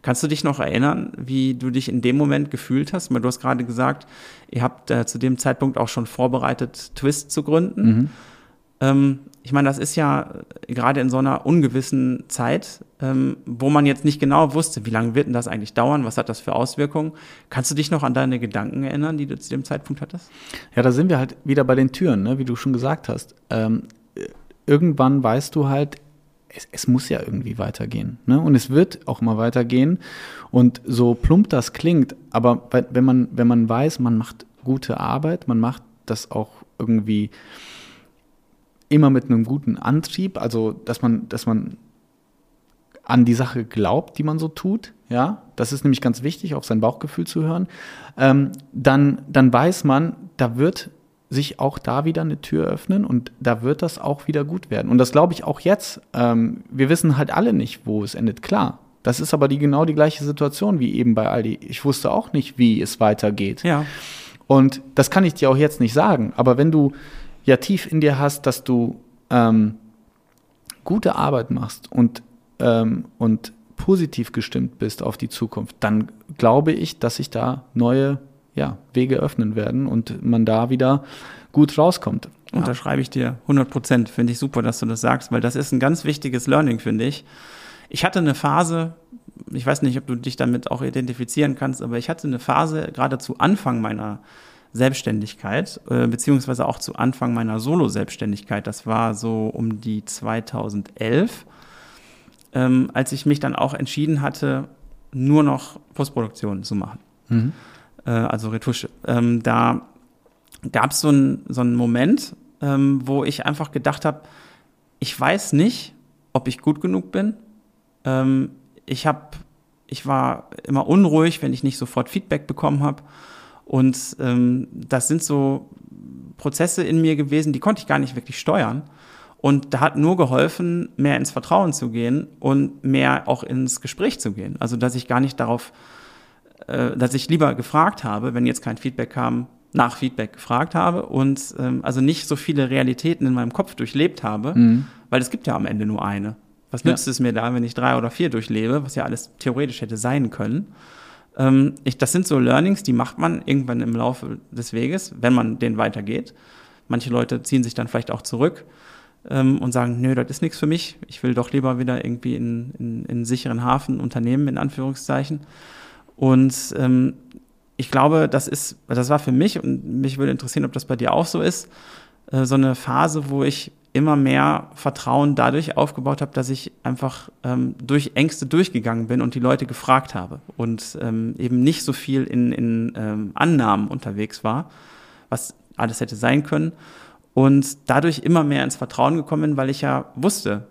Kannst du dich noch erinnern, wie du dich in dem Moment gefühlt hast? Weil du hast gerade gesagt, ihr habt äh, zu dem Zeitpunkt auch schon vorbereitet, Twist zu gründen. Mhm. Ähm, ich meine, das ist ja gerade in so einer ungewissen Zeit, ähm, wo man jetzt nicht genau wusste, wie lange wird denn das eigentlich dauern, was hat das für Auswirkungen. Kannst du dich noch an deine Gedanken erinnern, die du zu dem Zeitpunkt hattest? Ja, da sind wir halt wieder bei den Türen, ne? wie du schon gesagt hast. Ähm, irgendwann weißt du halt, es, es, muss ja irgendwie weitergehen. Ne? Und es wird auch mal weitergehen. Und so plump das klingt, aber wenn man, wenn man weiß, man macht gute Arbeit, man macht das auch irgendwie immer mit einem guten Antrieb, also dass man, dass man an die Sache glaubt, die man so tut, ja, das ist nämlich ganz wichtig, auf sein Bauchgefühl zu hören, ähm, dann, dann weiß man, da wird sich auch da wieder eine Tür öffnen und da wird das auch wieder gut werden. Und das glaube ich auch jetzt. Ähm, wir wissen halt alle nicht, wo es endet. Klar, das ist aber die, genau die gleiche Situation wie eben bei Aldi. Ich wusste auch nicht, wie es weitergeht. Ja. Und das kann ich dir auch jetzt nicht sagen. Aber wenn du ja tief in dir hast, dass du ähm, gute Arbeit machst und, ähm, und positiv gestimmt bist auf die Zukunft, dann glaube ich, dass sich da neue ja, Wege öffnen werden und man da wieder gut rauskommt. Ja. Unterschreibe ich dir 100 Prozent. Finde ich super, dass du das sagst, weil das ist ein ganz wichtiges Learning, finde ich. Ich hatte eine Phase, ich weiß nicht, ob du dich damit auch identifizieren kannst, aber ich hatte eine Phase gerade zu Anfang meiner Selbstständigkeit, äh, beziehungsweise auch zu Anfang meiner Solo-Selbstständigkeit. Das war so um die 2011, ähm, als ich mich dann auch entschieden hatte, nur noch Postproduktion zu machen. Mhm. Äh, also Retusche. Ähm, da gab es so einen so einen Moment, ähm, wo ich einfach gedacht habe, ich weiß nicht, ob ich gut genug bin. Ähm, ich habe, ich war immer unruhig, wenn ich nicht sofort Feedback bekommen habe. Und ähm, das sind so Prozesse in mir gewesen, die konnte ich gar nicht wirklich steuern. Und da hat nur geholfen, mehr ins Vertrauen zu gehen und mehr auch ins Gespräch zu gehen. Also, dass ich gar nicht darauf, äh, dass ich lieber gefragt habe, wenn jetzt kein Feedback kam, nach Feedback gefragt habe und ähm, also nicht so viele Realitäten in meinem Kopf durchlebt habe, mhm. weil es gibt ja am Ende nur eine. Was nützt ja. es mir da, wenn ich drei oder vier durchlebe, was ja alles theoretisch hätte sein können? Ähm, ich, das sind so Learnings, die macht man irgendwann im Laufe des Weges, wenn man den weitergeht. Manche Leute ziehen sich dann vielleicht auch zurück ähm, und sagen, nö, das ist nichts für mich. Ich will doch lieber wieder irgendwie in, in, in sicheren Hafen unternehmen, in Anführungszeichen. Und ähm, ich glaube, das ist, das war für mich und mich würde interessieren, ob das bei dir auch so ist, äh, so eine Phase, wo ich immer mehr Vertrauen dadurch aufgebaut habe, dass ich einfach ähm, durch Ängste durchgegangen bin und die Leute gefragt habe und ähm, eben nicht so viel in, in ähm, Annahmen unterwegs war, was alles hätte sein können und dadurch immer mehr ins Vertrauen gekommen bin, weil ich ja wusste,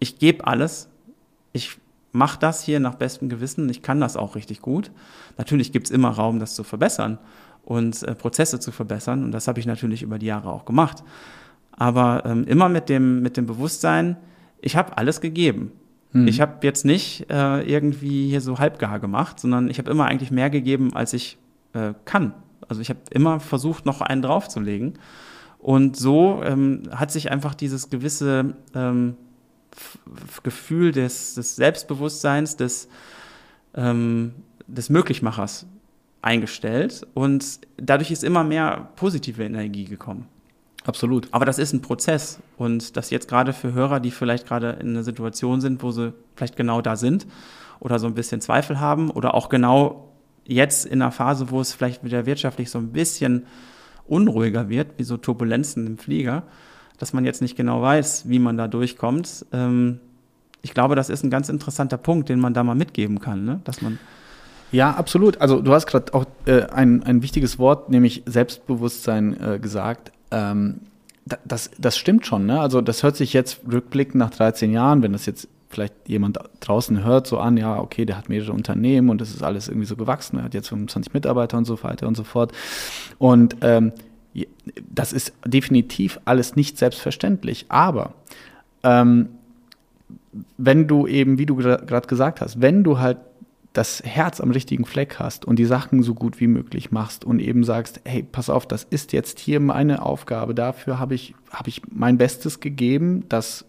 ich gebe alles, ich mache das hier nach bestem Gewissen, ich kann das auch richtig gut. Natürlich gibt es immer Raum, das zu verbessern und äh, Prozesse zu verbessern und das habe ich natürlich über die Jahre auch gemacht aber ähm, immer mit dem, mit dem Bewusstsein, ich habe alles gegeben. Mhm. Ich habe jetzt nicht äh, irgendwie hier so halbgar gemacht, sondern ich habe immer eigentlich mehr gegeben, als ich äh, kann. Also ich habe immer versucht, noch einen draufzulegen. Und so ähm, hat sich einfach dieses gewisse ähm, Gefühl des, des, Selbstbewusstseins, des, ähm, des Möglichmachers eingestellt. Und dadurch ist immer mehr positive Energie gekommen. Absolut. Aber das ist ein Prozess. Und das jetzt gerade für Hörer, die vielleicht gerade in einer Situation sind, wo sie vielleicht genau da sind oder so ein bisschen Zweifel haben oder auch genau jetzt in einer Phase, wo es vielleicht wieder wirtschaftlich so ein bisschen unruhiger wird, wie so Turbulenzen im Flieger, dass man jetzt nicht genau weiß, wie man da durchkommt. Ähm, ich glaube, das ist ein ganz interessanter Punkt, den man da mal mitgeben kann, ne? dass man ja, absolut. Also du hast gerade auch äh, ein, ein wichtiges Wort, nämlich Selbstbewusstsein äh, gesagt ähm, das, das stimmt schon. Ne? Also das hört sich jetzt rückblickend nach 13 Jahren, wenn das jetzt vielleicht jemand draußen hört, so an, ja, okay, der hat mehrere Unternehmen und das ist alles irgendwie so gewachsen, er hat jetzt 25 Mitarbeiter und so weiter und so fort. Und ähm, das ist definitiv alles nicht selbstverständlich. Aber ähm, wenn du eben, wie du gerade gesagt hast, wenn du halt das Herz am richtigen Fleck hast und die Sachen so gut wie möglich machst und eben sagst, hey, pass auf, das ist jetzt hier meine Aufgabe, dafür habe ich, hab ich mein Bestes gegeben, das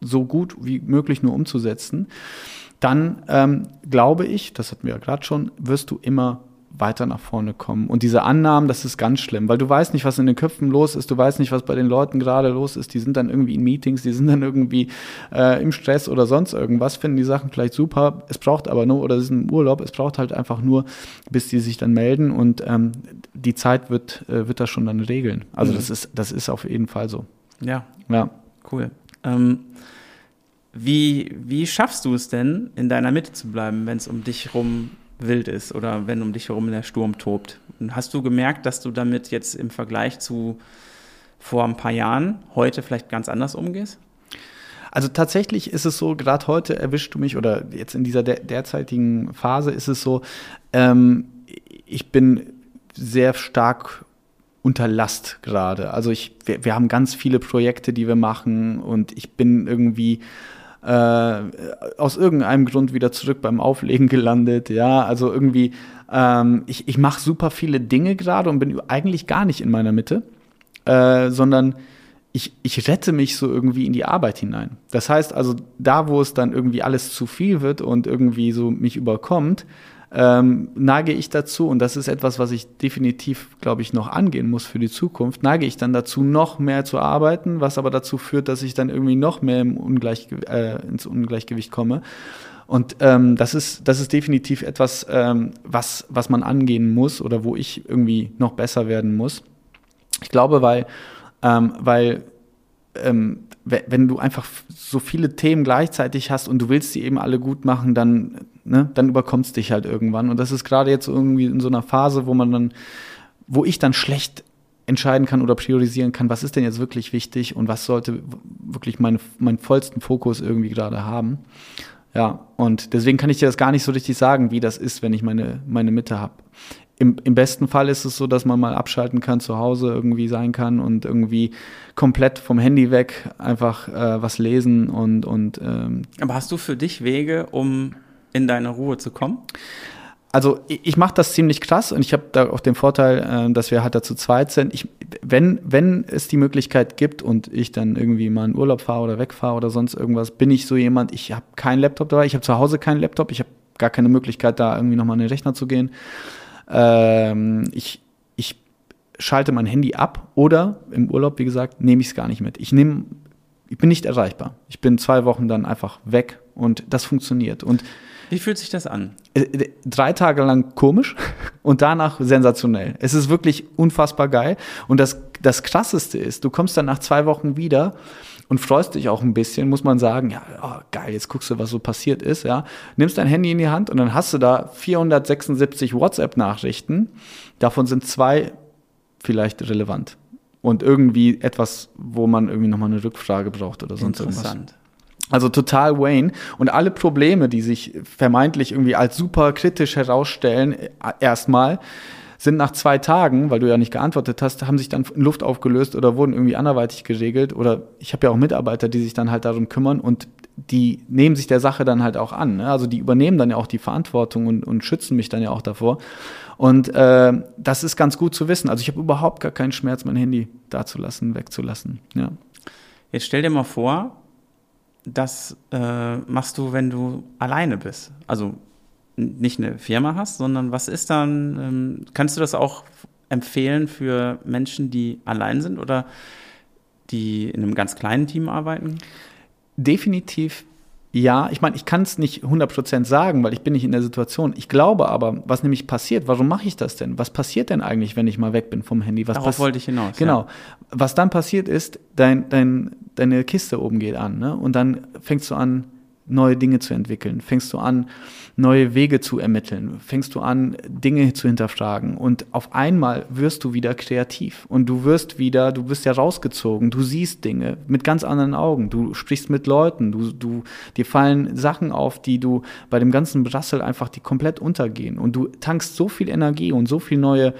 so gut wie möglich nur umzusetzen, dann ähm, glaube ich, das hatten wir ja gerade schon, wirst du immer weiter nach vorne kommen. Und diese Annahmen, das ist ganz schlimm, weil du weißt nicht, was in den Köpfen los ist, du weißt nicht, was bei den Leuten gerade los ist. Die sind dann irgendwie in Meetings, die sind dann irgendwie äh, im Stress oder sonst irgendwas, finden die Sachen vielleicht super. Es braucht aber nur, oder sie sind im Urlaub, es braucht halt einfach nur, bis die sich dann melden und ähm, die Zeit wird, äh, wird das schon dann regeln. Also mhm. das ist, das ist auf jeden Fall so. Ja. Ja. Cool. Ähm, wie, wie schaffst du es denn, in deiner Mitte zu bleiben, wenn es um dich herum wild ist oder wenn um dich herum der Sturm tobt. Und hast du gemerkt, dass du damit jetzt im Vergleich zu vor ein paar Jahren heute vielleicht ganz anders umgehst? Also tatsächlich ist es so, gerade heute erwischst du mich oder jetzt in dieser der, derzeitigen Phase ist es so, ähm, ich bin sehr stark unter Last gerade. Also ich, wir, wir haben ganz viele Projekte, die wir machen und ich bin irgendwie äh, aus irgendeinem Grund wieder zurück beim Auflegen gelandet. Ja, also irgendwie, ähm, ich, ich mache super viele Dinge gerade und bin eigentlich gar nicht in meiner Mitte, äh, sondern ich, ich rette mich so irgendwie in die Arbeit hinein. Das heißt also, da wo es dann irgendwie alles zu viel wird und irgendwie so mich überkommt, ähm, neige ich dazu, und das ist etwas, was ich definitiv, glaube ich, noch angehen muss für die Zukunft, neige ich dann dazu, noch mehr zu arbeiten, was aber dazu führt, dass ich dann irgendwie noch mehr im Ungleichge äh, ins Ungleichgewicht komme. Und ähm, das, ist, das ist definitiv etwas, ähm, was, was man angehen muss oder wo ich irgendwie noch besser werden muss. Ich glaube, weil, ähm, weil ähm, wenn du einfach so viele Themen gleichzeitig hast und du willst sie eben alle gut machen, dann, ne, dann überkommt es dich halt irgendwann. Und das ist gerade jetzt irgendwie in so einer Phase, wo man dann, wo ich dann schlecht entscheiden kann oder priorisieren kann, was ist denn jetzt wirklich wichtig und was sollte wirklich meine, meinen vollsten Fokus irgendwie gerade haben. Ja, und deswegen kann ich dir das gar nicht so richtig sagen, wie das ist, wenn ich meine, meine Mitte habe. Im, Im besten Fall ist es so, dass man mal abschalten kann, zu Hause irgendwie sein kann und irgendwie komplett vom Handy weg einfach äh, was lesen und. und ähm Aber hast du für dich Wege, um in deine Ruhe zu kommen? also ich mache das ziemlich krass und ich habe da auch den Vorteil, äh, dass wir halt dazu zweit sind. Ich, wenn, wenn es die Möglichkeit gibt und ich dann irgendwie mal in Urlaub fahre oder wegfahre oder sonst irgendwas, bin ich so jemand, ich habe keinen Laptop dabei, ich habe zu Hause keinen Laptop, ich habe gar keine Möglichkeit, da irgendwie nochmal an den Rechner zu gehen. Ähm, ich, ich schalte mein Handy ab oder im Urlaub, wie gesagt, nehme ich es gar nicht mit. Ich nehme, ich bin nicht erreichbar. Ich bin zwei Wochen dann einfach weg und das funktioniert. Und wie fühlt sich das an? Äh, äh, drei Tage lang komisch [LAUGHS] und danach sensationell. Es ist wirklich unfassbar geil. Und das, das Krasseste ist, du kommst dann nach zwei Wochen wieder und freust dich auch ein bisschen, muss man sagen, ja, oh, geil, jetzt guckst du, was so passiert ist, ja. Nimmst dein Handy in die Hand und dann hast du da 476 WhatsApp-Nachrichten. Davon sind zwei vielleicht relevant. Und irgendwie etwas, wo man irgendwie nochmal eine Rückfrage braucht oder sonst Interessant. Also total Wayne. Und alle Probleme, die sich vermeintlich irgendwie als super kritisch herausstellen, äh, erstmal, sind nach zwei Tagen, weil du ja nicht geantwortet hast, haben sich dann in Luft aufgelöst oder wurden irgendwie anderweitig geregelt. Oder ich habe ja auch Mitarbeiter, die sich dann halt darum kümmern und die nehmen sich der Sache dann halt auch an. Ne? Also die übernehmen dann ja auch die Verantwortung und, und schützen mich dann ja auch davor. Und äh, das ist ganz gut zu wissen. Also ich habe überhaupt gar keinen Schmerz, mein Handy dazulassen, wegzulassen. Ja. Jetzt stell dir mal vor, das äh, machst du, wenn du alleine bist. Also nicht eine Firma hast, sondern was ist dann, ähm, kannst du das auch empfehlen für Menschen, die allein sind oder die in einem ganz kleinen Team arbeiten? Definitiv ja, ich meine, ich kann es nicht 100% sagen, weil ich bin nicht in der Situation. Ich glaube aber, was nämlich passiert, warum mache ich das denn? Was passiert denn eigentlich, wenn ich mal weg bin vom Handy? Was Darauf wollte ich hinaus. Genau. Ja. Was dann passiert ist, dein, dein, deine Kiste oben geht an ne? und dann fängst du an, neue Dinge zu entwickeln, fängst du an, neue Wege zu ermitteln, fängst du an, Dinge zu hinterfragen? Und auf einmal wirst du wieder kreativ. Und du wirst wieder, du bist ja rausgezogen, du siehst Dinge mit ganz anderen Augen, du sprichst mit Leuten, du, du, dir fallen Sachen auf, die du bei dem ganzen Brassel einfach, die komplett untergehen. Und du tankst so viel Energie und so viel neue,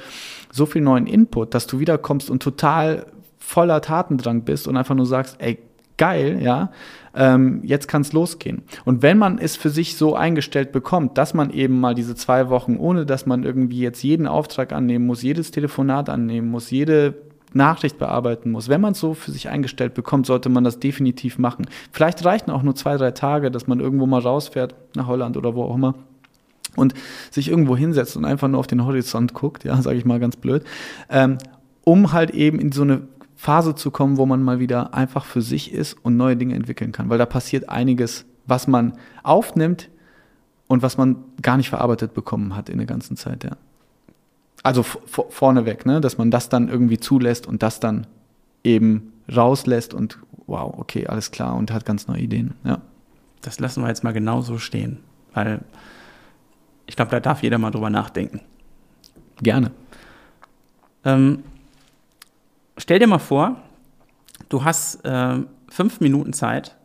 so viel neuen Input, dass du wiederkommst und total voller Tatendrang bist und einfach nur sagst, ey, geil, ja, ähm, jetzt kann es losgehen. Und wenn man es für sich so eingestellt bekommt, dass man eben mal diese zwei Wochen, ohne dass man irgendwie jetzt jeden Auftrag annehmen muss, jedes Telefonat annehmen muss, jede Nachricht bearbeiten muss. Wenn man es so für sich eingestellt bekommt, sollte man das definitiv machen. Vielleicht reichen auch nur zwei, drei Tage, dass man irgendwo mal rausfährt, nach Holland oder wo auch immer und sich irgendwo hinsetzt und einfach nur auf den Horizont guckt, ja, sage ich mal ganz blöd, ähm, um halt eben in so eine Phase zu kommen, wo man mal wieder einfach für sich ist und neue Dinge entwickeln kann. Weil da passiert einiges, was man aufnimmt und was man gar nicht verarbeitet bekommen hat in der ganzen Zeit, ja. Also vorneweg, ne, dass man das dann irgendwie zulässt und das dann eben rauslässt und wow, okay, alles klar und hat ganz neue Ideen, ja. Das lassen wir jetzt mal genau so stehen, weil ich glaube, da darf jeder mal drüber nachdenken. Gerne. Ähm, stell dir mal vor, du hast äh, fünf Minuten Zeit,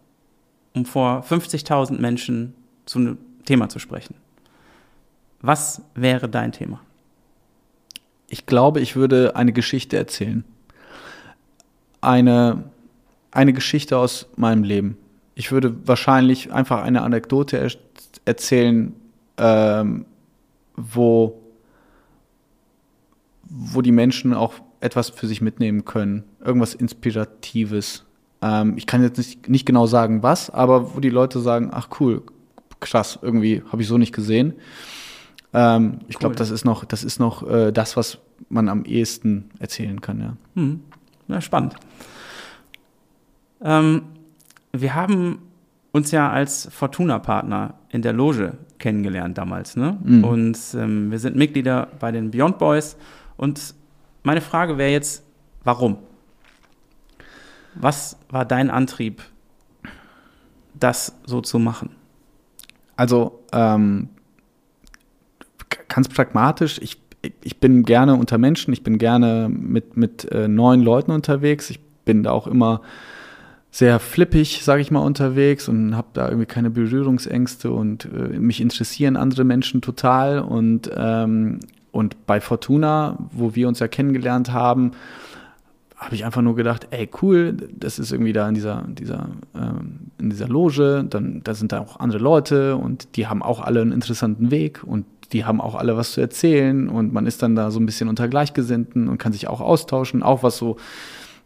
um vor 50.000 Menschen zu einem Thema zu sprechen. Was wäre dein Thema? Ich glaube, ich würde eine Geschichte erzählen. Eine, eine Geschichte aus meinem Leben. Ich würde wahrscheinlich einfach eine Anekdote er erzählen, ähm, wo, wo die Menschen auch etwas für sich mitnehmen können, irgendwas Inspiratives. Ähm, ich kann jetzt nicht, nicht genau sagen, was, aber wo die Leute sagen, ach cool, krass, irgendwie habe ich so nicht gesehen. Ähm, ich cool. glaube, das ist noch, das ist noch äh, das, was man am ehesten erzählen kann, ja. Hm. Ja, spannend. Ähm, wir haben uns ja als Fortuna-Partner in der Loge kennengelernt damals, ne? Mhm. Und ähm, wir sind Mitglieder bei den Beyond Boys und meine Frage wäre jetzt, warum? Was war dein Antrieb, das so zu machen? Also, ähm, ganz pragmatisch, ich, ich bin gerne unter Menschen, ich bin gerne mit, mit äh, neuen Leuten unterwegs. Ich bin da auch immer sehr flippig, sage ich mal, unterwegs und habe da irgendwie keine Berührungsängste und äh, mich interessieren andere Menschen total. Und, ähm, und bei Fortuna, wo wir uns ja kennengelernt haben, habe ich einfach nur gedacht, ey, cool, das ist irgendwie da in dieser, dieser, ähm, in dieser Loge, dann da sind da auch andere Leute und die haben auch alle einen interessanten Weg und die haben auch alle was zu erzählen und man ist dann da so ein bisschen unter Gleichgesinnten und kann sich auch austauschen, auch was so,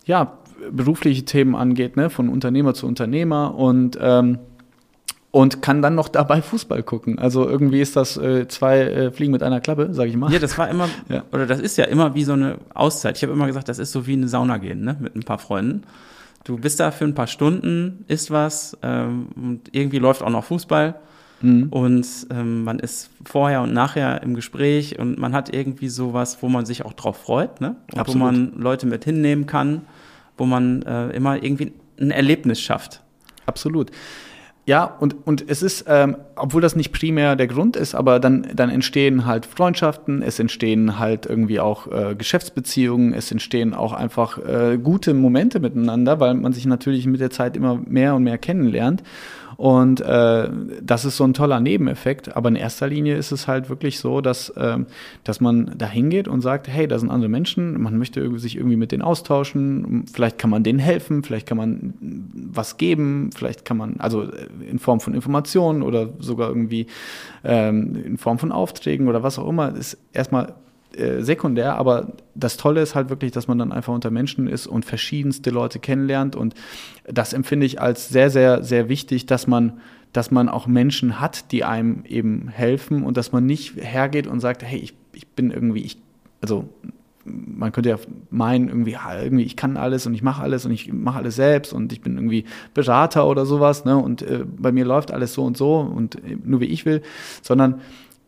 ja, berufliche Themen angeht, ne, von Unternehmer zu Unternehmer und ähm, und kann dann noch dabei Fußball gucken. Also irgendwie ist das äh, zwei äh, Fliegen mit einer Klappe, sage ich mal. Ja, das war immer, [LAUGHS] ja. oder das ist ja immer wie so eine Auszeit. Ich habe immer gesagt, das ist so wie eine Sauna gehen, ne, mit ein paar Freunden. Du bist da für ein paar Stunden, isst was ähm, und irgendwie läuft auch noch Fußball. Mhm. Und ähm, man ist vorher und nachher im Gespräch und man hat irgendwie sowas, wo man sich auch drauf freut, ne? Und Absolut. wo man Leute mit hinnehmen kann, wo man äh, immer irgendwie ein Erlebnis schafft. Absolut. Ja, und, und es ist, ähm, obwohl das nicht primär der Grund ist, aber dann, dann entstehen halt Freundschaften, es entstehen halt irgendwie auch äh, Geschäftsbeziehungen, es entstehen auch einfach äh, gute Momente miteinander, weil man sich natürlich mit der Zeit immer mehr und mehr kennenlernt. Und äh, das ist so ein toller Nebeneffekt. Aber in erster Linie ist es halt wirklich so, dass, äh, dass man da hingeht und sagt, hey, da sind andere Menschen, man möchte sich irgendwie mit denen austauschen, vielleicht kann man denen helfen, vielleicht kann man was geben, vielleicht kann man, also äh, in Form von Informationen oder sogar irgendwie ähm, in Form von Aufträgen oder was auch immer, ist erstmal äh, sekundär, aber das Tolle ist halt wirklich, dass man dann einfach unter Menschen ist und verschiedenste Leute kennenlernt und das empfinde ich als sehr, sehr, sehr wichtig, dass man dass man auch Menschen hat, die einem eben helfen und dass man nicht hergeht und sagt, hey, ich, ich bin irgendwie, ich, also man könnte ja meinen, irgendwie, irgendwie, ich kann alles und ich mache alles und ich mache alles selbst und ich bin irgendwie Berater oder sowas, ne? Und äh, bei mir läuft alles so und so und äh, nur wie ich will, sondern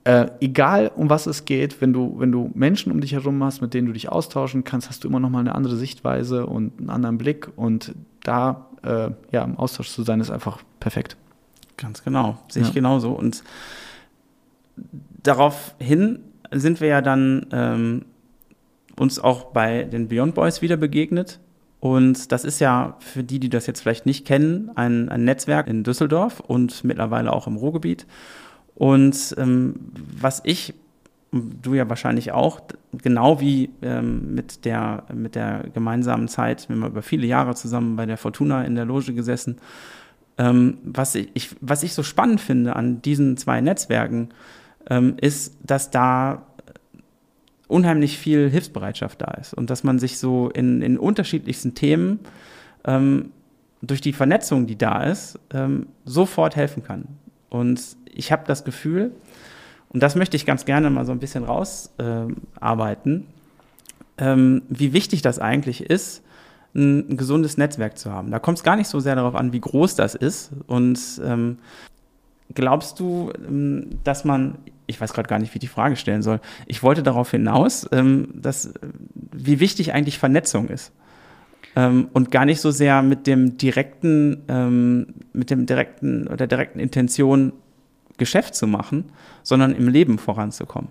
äh, egal um was es geht, wenn du, wenn du Menschen um dich herum hast, mit denen du dich austauschen kannst, hast du immer noch mal eine andere Sichtweise und einen anderen Blick. Und da äh, ja, im Austausch zu sein, ist einfach perfekt. Ganz genau, sehe ich ja. genauso. Und daraufhin sind wir ja dann ähm, uns auch bei den Beyond Boys wieder begegnet. Und das ist ja für die, die das jetzt vielleicht nicht kennen, ein, ein Netzwerk in Düsseldorf und mittlerweile auch im Ruhrgebiet. Und ähm, was ich, du ja wahrscheinlich auch, genau wie ähm, mit, der, mit der gemeinsamen Zeit, wir haben über viele Jahre zusammen bei der Fortuna in der Loge gesessen, ähm, was, ich, was ich so spannend finde an diesen zwei Netzwerken, ähm, ist, dass da unheimlich viel Hilfsbereitschaft da ist und dass man sich so in, in unterschiedlichsten Themen ähm, durch die Vernetzung, die da ist, ähm, sofort helfen kann. Und ich habe das Gefühl, und das möchte ich ganz gerne mal so ein bisschen rausarbeiten, äh, ähm, wie wichtig das eigentlich ist, ein, gesundes Netzwerk zu haben. Da kommt es gar nicht so sehr darauf an, wie groß das ist. Und ähm, glaubst du, ähm, dass man, ich weiß gerade gar nicht, wie ich die Frage stellen soll, ich wollte darauf hinaus, ähm, dass, wie wichtig eigentlich Vernetzung ist. Ähm, und gar nicht so sehr mit dem direkten, ähm, mit dem direkten oder direkten Intention Geschäft zu machen, sondern im Leben voranzukommen.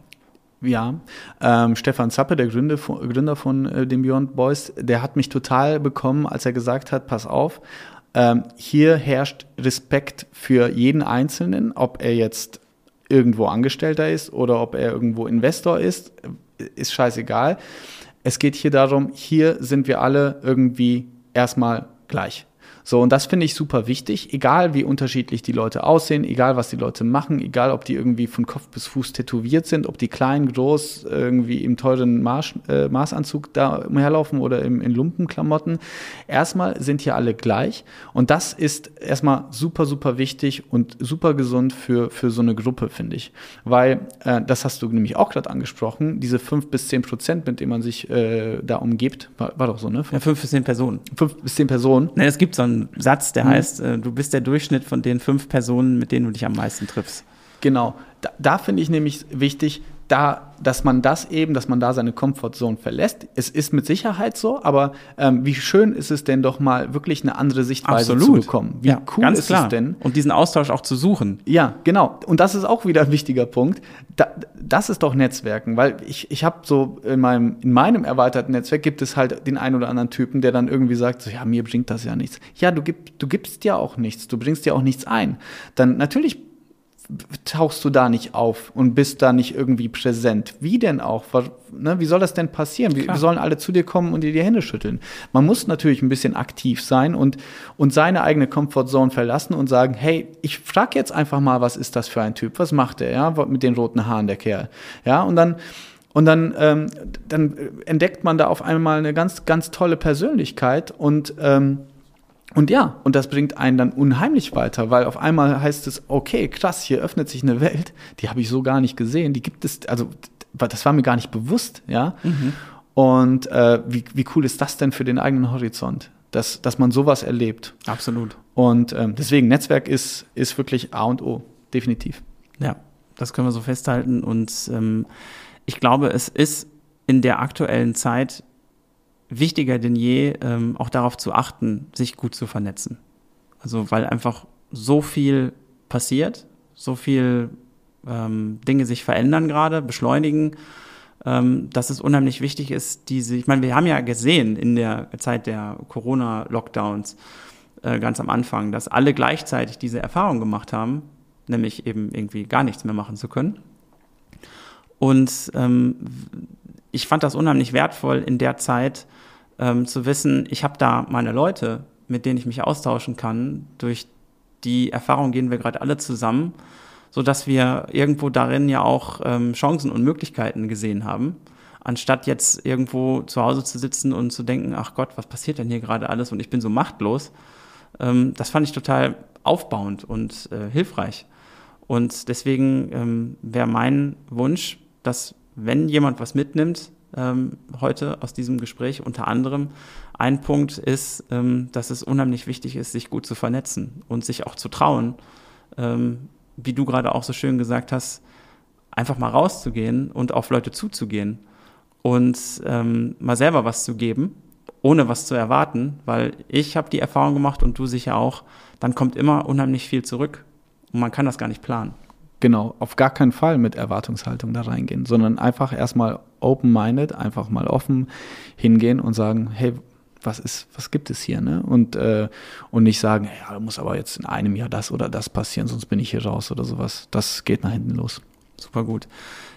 Ja, ähm, Stefan Zappe, der Gründer von, Gründer von äh, den Beyond Boys, der hat mich total bekommen, als er gesagt hat, pass auf, ähm, hier herrscht Respekt für jeden Einzelnen, ob er jetzt irgendwo Angestellter ist oder ob er irgendwo Investor ist, ist scheißegal. Es geht hier darum, hier sind wir alle irgendwie erstmal gleich. So, und das finde ich super wichtig, egal wie unterschiedlich die Leute aussehen, egal was die Leute machen, egal ob die irgendwie von Kopf bis Fuß tätowiert sind, ob die klein, groß, irgendwie im teuren Marsch, äh, Maßanzug da umherlaufen oder im, in Lumpenklamotten. Erstmal sind hier alle gleich und das ist erstmal super, super wichtig und super gesund für, für so eine Gruppe, finde ich. Weil, äh, das hast du nämlich auch gerade angesprochen, diese fünf bis zehn Prozent, mit denen man sich äh, da umgibt, war, war, doch so, ne? Ja, fünf bis zehn Personen. Fünf bis zehn Personen. Ne, es gibt so einen Satz, der mhm. heißt, äh, du bist der Durchschnitt von den fünf Personen, mit denen du dich am meisten triffst. Genau. Da, da finde ich nämlich wichtig, da, dass man das eben, dass man da seine Comfortzone verlässt. Es ist mit Sicherheit so, aber ähm, wie schön ist es denn doch mal wirklich eine andere Sichtweise Absolut. zu bekommen? Wie ja, cool ganz ist klar. es denn? Und diesen Austausch auch zu suchen. Ja, genau. Und das ist auch wieder ein wichtiger Punkt. Da, das ist doch Netzwerken, weil ich, ich habe so in meinem, in meinem erweiterten Netzwerk gibt es halt den einen oder anderen Typen, der dann irgendwie sagt, so, ja, mir bringt das ja nichts. Ja, du, gib, du gibst ja auch nichts, du bringst dir auch nichts ein. Dann natürlich tauchst du da nicht auf und bist da nicht irgendwie präsent. Wie denn auch? Ne, wie soll das denn passieren? Wir, wir, sollen alle zu dir kommen und dir die Hände schütteln. Man muss natürlich ein bisschen aktiv sein und, und seine eigene Comfortzone verlassen und sagen, hey, ich frage jetzt einfach mal, was ist das für ein Typ? Was macht der, ja, mit den roten Haaren, der Kerl? Ja, und dann und dann, ähm, dann entdeckt man da auf einmal eine ganz, ganz tolle Persönlichkeit und ähm, und ja, und das bringt einen dann unheimlich weiter, weil auf einmal heißt es, okay, krass, hier öffnet sich eine Welt, die habe ich so gar nicht gesehen, die gibt es, also das war mir gar nicht bewusst, ja. Mhm. Und äh, wie, wie cool ist das denn für den eigenen Horizont, dass, dass man sowas erlebt? Absolut. Und ähm, deswegen, Netzwerk ist, ist wirklich A und O, definitiv. Ja, das können wir so festhalten. Und ähm, ich glaube, es ist in der aktuellen Zeit wichtiger denn je, ähm, auch darauf zu achten, sich gut zu vernetzen. Also weil einfach so viel passiert, so viel ähm, Dinge sich verändern gerade, beschleunigen, ähm, dass es unheimlich wichtig ist, diese, ich meine, wir haben ja gesehen in der Zeit der Corona-Lockdowns äh, ganz am Anfang, dass alle gleichzeitig diese Erfahrung gemacht haben, nämlich eben irgendwie gar nichts mehr machen zu können. Und ähm, ich fand das unheimlich wertvoll in der Zeit ähm, zu wissen, ich habe da meine Leute, mit denen ich mich austauschen kann. Durch die Erfahrung gehen wir gerade alle zusammen, so dass wir irgendwo darin ja auch ähm, Chancen und Möglichkeiten gesehen haben, anstatt jetzt irgendwo zu Hause zu sitzen und zu denken, ach Gott, was passiert denn hier gerade alles und ich bin so machtlos. Ähm, das fand ich total aufbauend und äh, hilfreich. Und deswegen ähm, wäre mein Wunsch, dass wenn jemand was mitnimmt, ähm, heute aus diesem Gespräch unter anderem, ein Punkt ist, ähm, dass es unheimlich wichtig ist, sich gut zu vernetzen und sich auch zu trauen, ähm, wie du gerade auch so schön gesagt hast, einfach mal rauszugehen und auf Leute zuzugehen und ähm, mal selber was zu geben, ohne was zu erwarten, weil ich habe die Erfahrung gemacht und du sicher auch, dann kommt immer unheimlich viel zurück und man kann das gar nicht planen. Genau, auf gar keinen Fall mit Erwartungshaltung da reingehen, sondern einfach erstmal open-minded, einfach mal offen hingehen und sagen, hey, was ist, was gibt es hier, ne? Und, äh, und nicht sagen, ja, muss aber jetzt in einem Jahr das oder das passieren, sonst bin ich hier raus oder sowas. Das geht nach hinten los. Super gut.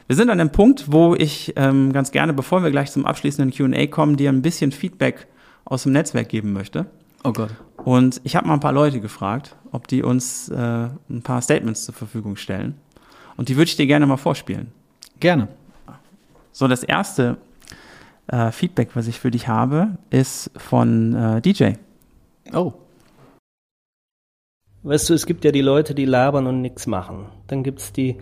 Wir sind an dem Punkt, wo ich ähm, ganz gerne, bevor wir gleich zum abschließenden QA kommen, dir ein bisschen Feedback aus dem Netzwerk geben möchte. Oh Gott. Und ich habe mal ein paar Leute gefragt, ob die uns äh, ein paar Statements zur Verfügung stellen. Und die würde ich dir gerne mal vorspielen. Gerne. So, das erste äh, Feedback, was ich für dich habe, ist von äh, DJ. Oh. Weißt du, es gibt ja die Leute, die labern und nichts machen. Dann gibt es die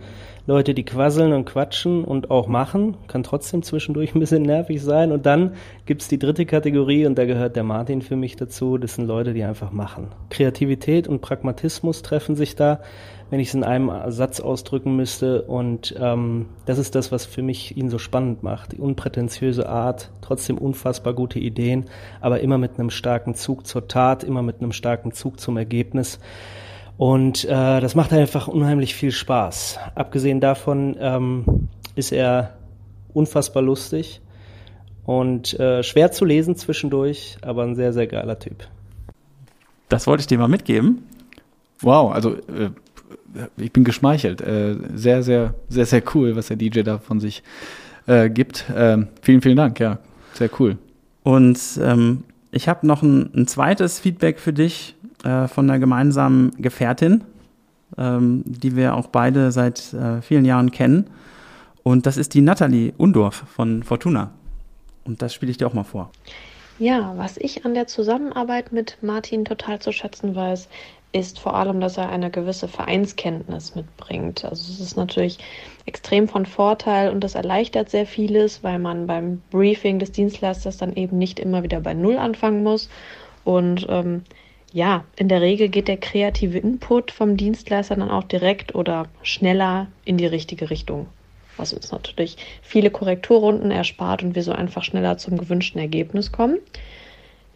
Leute, die quasseln und quatschen und auch machen. Kann trotzdem zwischendurch ein bisschen nervig sein. Und dann gibt es die dritte Kategorie und da gehört der Martin für mich dazu. Das sind Leute, die einfach machen. Kreativität und Pragmatismus treffen sich da, wenn ich es in einem Satz ausdrücken müsste. Und ähm, das ist das, was für mich ihn so spannend macht. Die unprätentiöse Art, trotzdem unfassbar gute Ideen, aber immer mit einem starken Zug zur Tat, immer mit einem starken Zug zum Ergebnis. Und äh, das macht einfach unheimlich viel Spaß. Abgesehen davon ähm, ist er unfassbar lustig und äh, schwer zu lesen zwischendurch, aber ein sehr, sehr geiler Typ. Das wollte ich dir mal mitgeben. Wow, also äh, ich bin geschmeichelt. Äh, sehr, sehr, sehr, sehr cool, was der DJ da von sich äh, gibt. Ähm, vielen, vielen Dank, ja, sehr cool. Und ähm, ich habe noch ein, ein zweites Feedback für dich äh, von einer gemeinsamen Gefährtin, ähm, die wir auch beide seit äh, vielen Jahren kennen. Und das ist die Nathalie Undorf von Fortuna. Und das spiele ich dir auch mal vor. Ja, was ich an der Zusammenarbeit mit Martin total zu schätzen weiß, ist vor allem, dass er eine gewisse Vereinskenntnis mitbringt. Also es ist natürlich extrem von Vorteil und das erleichtert sehr vieles, weil man beim Briefing des Dienstleisters dann eben nicht immer wieder bei Null anfangen muss. Und ähm, ja, in der Regel geht der kreative Input vom Dienstleister dann auch direkt oder schneller in die richtige Richtung. was uns natürlich viele Korrekturrunden erspart und wir so einfach schneller zum gewünschten Ergebnis kommen.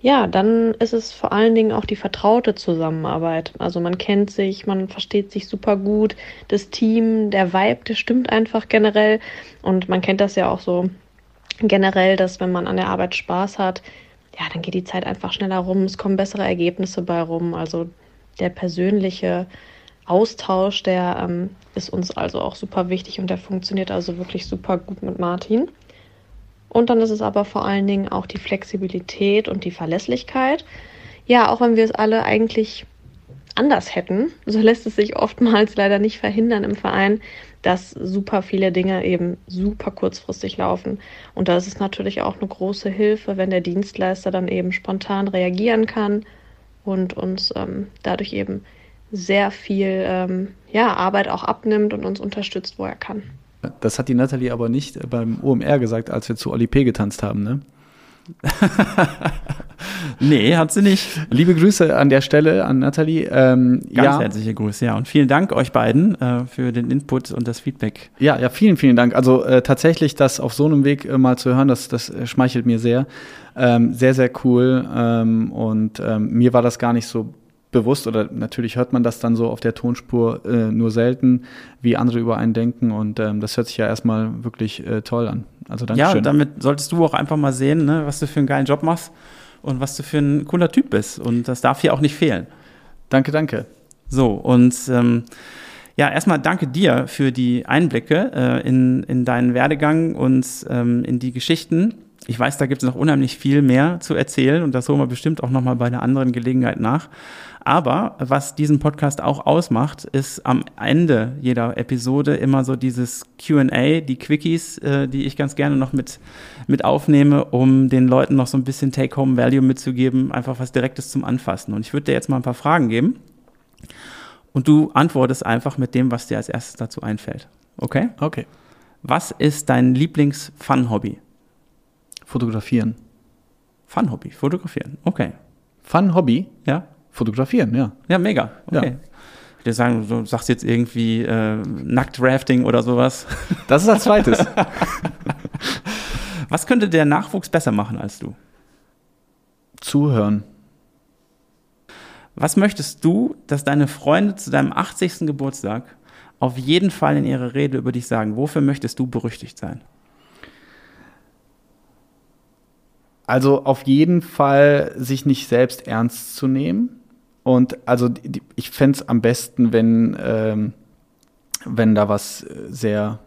Ja, dann ist es vor allen Dingen auch die vertraute Zusammenarbeit. Also man kennt sich, man versteht sich super gut, das Team, der Vibe, der stimmt einfach generell. Und man kennt das ja auch so generell, dass wenn man an der Arbeit Spaß hat, ja, dann geht die Zeit einfach schneller rum, es kommen bessere Ergebnisse bei rum. Also der persönliche Austausch, der ähm, ist uns also auch super wichtig und der funktioniert also wirklich super gut mit Martin. Und dann ist es aber vor allen Dingen auch die Flexibilität und die Verlässlichkeit. Ja, auch wenn wir es alle eigentlich anders hätten, so lässt es sich oftmals leider nicht verhindern im Verein, dass super viele Dinge eben super kurzfristig laufen. Und da ist es natürlich auch eine große Hilfe, wenn der Dienstleister dann eben spontan reagieren kann und uns ähm, dadurch eben sehr viel ähm, ja, Arbeit auch abnimmt und uns unterstützt, wo er kann. Das hat die Nathalie aber nicht beim OMR gesagt, als wir zu Oli P. getanzt haben, ne? [LAUGHS] nee, hat sie nicht. Liebe Grüße an der Stelle an Nathalie. Ähm, Ganz ja. herzliche Grüße, ja. Und vielen Dank euch beiden äh, für den Input und das Feedback. Ja, ja, vielen, vielen Dank. Also äh, tatsächlich das auf so einem Weg äh, mal zu hören, das, das schmeichelt mir sehr. Ähm, sehr, sehr cool. Ähm, und ähm, mir war das gar nicht so bewusst oder natürlich hört man das dann so auf der Tonspur äh, nur selten, wie andere über einen denken und ähm, das hört sich ja erstmal wirklich äh, toll an. Also danke Ja, damit solltest du auch einfach mal sehen, ne, was du für einen geilen Job machst und was du für ein cooler Typ bist und das darf hier auch nicht fehlen. Danke, danke. So und ähm, ja, erstmal danke dir für die Einblicke äh, in, in deinen Werdegang und ähm, in die Geschichten. Ich weiß, da gibt es noch unheimlich viel mehr zu erzählen und das holen wir bestimmt auch nochmal bei einer anderen Gelegenheit nach. Aber was diesen Podcast auch ausmacht, ist am Ende jeder Episode immer so dieses QA, die Quickies, äh, die ich ganz gerne noch mit, mit aufnehme, um den Leuten noch so ein bisschen Take-Home-Value mitzugeben, einfach was Direktes zum Anfassen. Und ich würde dir jetzt mal ein paar Fragen geben. Und du antwortest einfach mit dem, was dir als erstes dazu einfällt. Okay? Okay. Was ist dein Lieblings-Fun-Hobby? Fotografieren. Fun-Hobby, fotografieren. Okay. Fun-Hobby? Ja. Fotografieren, ja. Ja, mega. Okay. Ja. Ich würde sagen, du sagst jetzt irgendwie äh, Nacktrafting oder sowas. [LAUGHS] Das ist als zweites. [LAUGHS] Was könnte der Nachwuchs besser machen als du? Zuhören. Was möchtest du, dass deine Freunde zu deinem 80. Geburtstag auf jeden Fall in ihrer Rede über dich sagen? Wofür möchtest du berüchtigt sein? Also auf jeden Fall sich nicht selbst ernst zu nehmen und also die, ich fände es am besten, wenn, ähm, wenn da was äh, sehr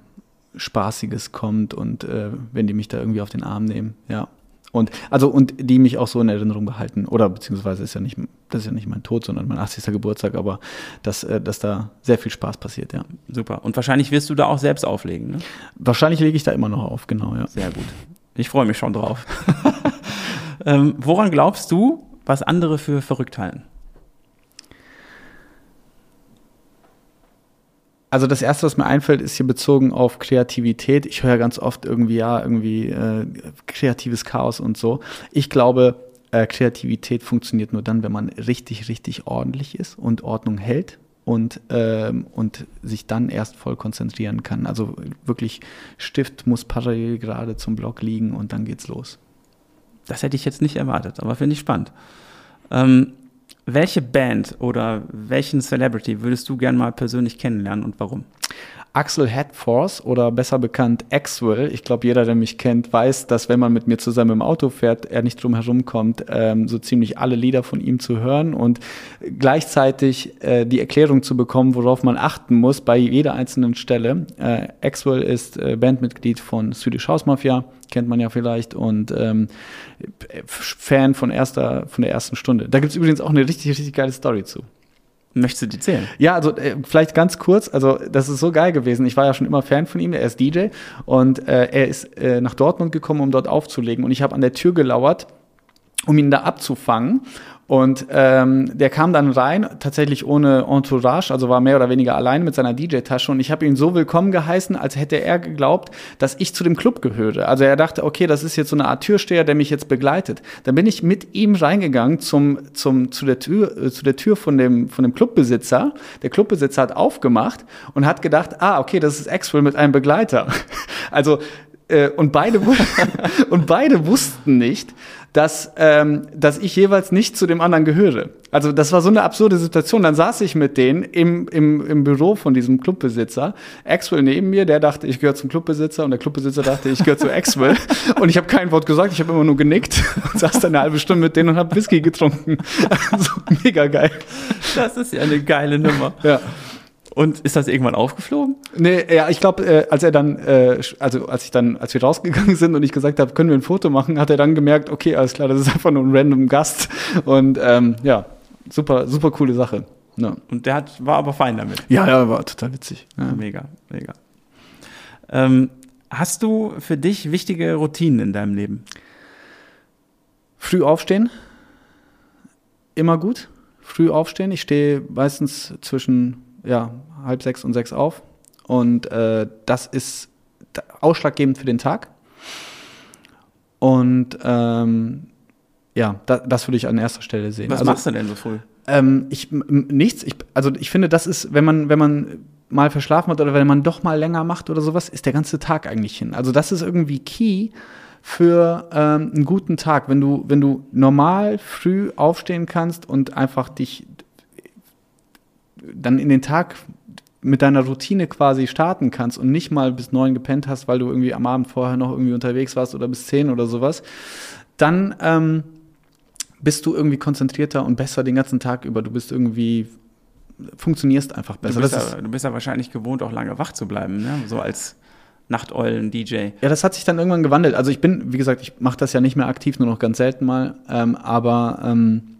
Spaßiges kommt und äh, wenn die mich da irgendwie auf den Arm nehmen, ja. Und also und die mich auch so in Erinnerung behalten. Oder beziehungsweise ist ja nicht, das ist ja nicht mein Tod, sondern mein 80. Geburtstag, aber dass, äh, dass da sehr viel Spaß passiert, ja. Super. Und wahrscheinlich wirst du da auch selbst auflegen, ne? Wahrscheinlich lege ich da immer noch auf, genau, ja. Sehr gut. Ich freue mich schon drauf. [LAUGHS] ähm, woran glaubst du, was andere für verrückt halten? Also das erste, was mir einfällt, ist hier bezogen auf Kreativität. Ich höre ganz oft irgendwie, ja, irgendwie äh, kreatives Chaos und so. Ich glaube, äh, Kreativität funktioniert nur dann, wenn man richtig, richtig ordentlich ist und Ordnung hält und, ähm, und sich dann erst voll konzentrieren kann. Also wirklich Stift muss parallel gerade zum Block liegen und dann geht's los. Das hätte ich jetzt nicht erwartet, aber finde ich spannend. Ähm, welche Band oder welchen Celebrity würdest du gern mal persönlich kennenlernen und warum? Axel Headforce oder besser bekannt Axwell. Ich glaube, jeder, der mich kennt, weiß, dass wenn man mit mir zusammen im Auto fährt, er nicht drum herum kommt, ähm, so ziemlich alle Lieder von ihm zu hören und gleichzeitig äh, die Erklärung zu bekommen, worauf man achten muss bei jeder einzelnen Stelle. Äh, Axwell ist äh, Bandmitglied von Swedish House Mafia, kennt man ja vielleicht, und ähm, Fan von, erster, von der ersten Stunde. Da gibt es übrigens auch eine richtig, richtig geile Story zu. Möchtest du die zählen? Ja, also äh, vielleicht ganz kurz. Also das ist so geil gewesen. Ich war ja schon immer Fan von ihm. Er ist DJ und äh, er ist äh, nach Dortmund gekommen, um dort aufzulegen. Und ich habe an der Tür gelauert um ihn da abzufangen. Und ähm, der kam dann rein, tatsächlich ohne Entourage, also war mehr oder weniger allein mit seiner DJ-Tasche. Und ich habe ihn so willkommen geheißen, als hätte er geglaubt, dass ich zu dem Club gehöre. Also er dachte, okay, das ist jetzt so eine Art Türsteher, der mich jetzt begleitet. Dann bin ich mit ihm reingegangen zum, zum, zu, der Tür, äh, zu der Tür von dem, von dem Clubbesitzer. Der Clubbesitzer hat aufgemacht und hat gedacht, ah, okay, das ist Axwell mit einem Begleiter. [LAUGHS] Also äh, und beide [LAUGHS] und beide wussten nicht, dass, ähm, dass ich jeweils nicht zu dem anderen gehöre. Also das war so eine absurde Situation. Dann saß ich mit denen im, im, im Büro von diesem Clubbesitzer. Axwell neben mir, der dachte, ich gehöre zum Clubbesitzer und der Clubbesitzer dachte, ich gehöre zu Axwell. [LAUGHS] und ich habe kein Wort gesagt, ich habe immer nur genickt und saß dann eine halbe Stunde mit denen und habe Whisky getrunken. [LAUGHS] Also mega geil. Das ist ja eine geile Nummer. Ja. Und ist das irgendwann aufgeflogen? Nee, ja, ich glaube, äh, als er dann, äh, also als ich dann, als wir rausgegangen [LAUGHS] sind und ich gesagt habe, können wir ein Foto machen, hat er dann gemerkt, okay, alles klar, das ist einfach nur ein random Gast. Und ähm, ja, super, super coole Sache. Ja. Und der hat, war aber fein damit. Ja, ja, war total witzig. Ja. Mega, mega. Ähm, hast du für dich wichtige Routinen in deinem Leben? Früh aufstehen, immer gut. Früh aufstehen. Ich stehe meistens zwischen ja, halb sechs und sechs auf. Und äh, das ist ausschlaggebend für den Tag. Und ähm, ja, da, das würde ich an erster Stelle sehen. Was also, machst du denn so früh? Ähm, ich, nichts. Ich, also ich finde, das ist, wenn man, wenn man mal verschlafen hat oder wenn man doch mal länger macht oder sowas, ist der ganze Tag eigentlich hin. Also das ist irgendwie key für ähm, einen guten Tag, wenn du, wenn du normal früh aufstehen kannst und einfach dich dann in den Tag mit deiner Routine quasi starten kannst und nicht mal bis neun gepennt hast, weil du irgendwie am Abend vorher noch irgendwie unterwegs warst oder bis zehn oder sowas, dann ähm, bist du irgendwie konzentrierter und besser den ganzen Tag über. Du bist irgendwie funktionierst einfach besser. Du bist, ja, du bist ja wahrscheinlich gewohnt, auch lange wach zu bleiben, ne? so als Nachteulen-DJ. Ja, das hat sich dann irgendwann gewandelt. Also ich bin, wie gesagt, ich mache das ja nicht mehr aktiv, nur noch ganz selten mal, ähm, aber ähm,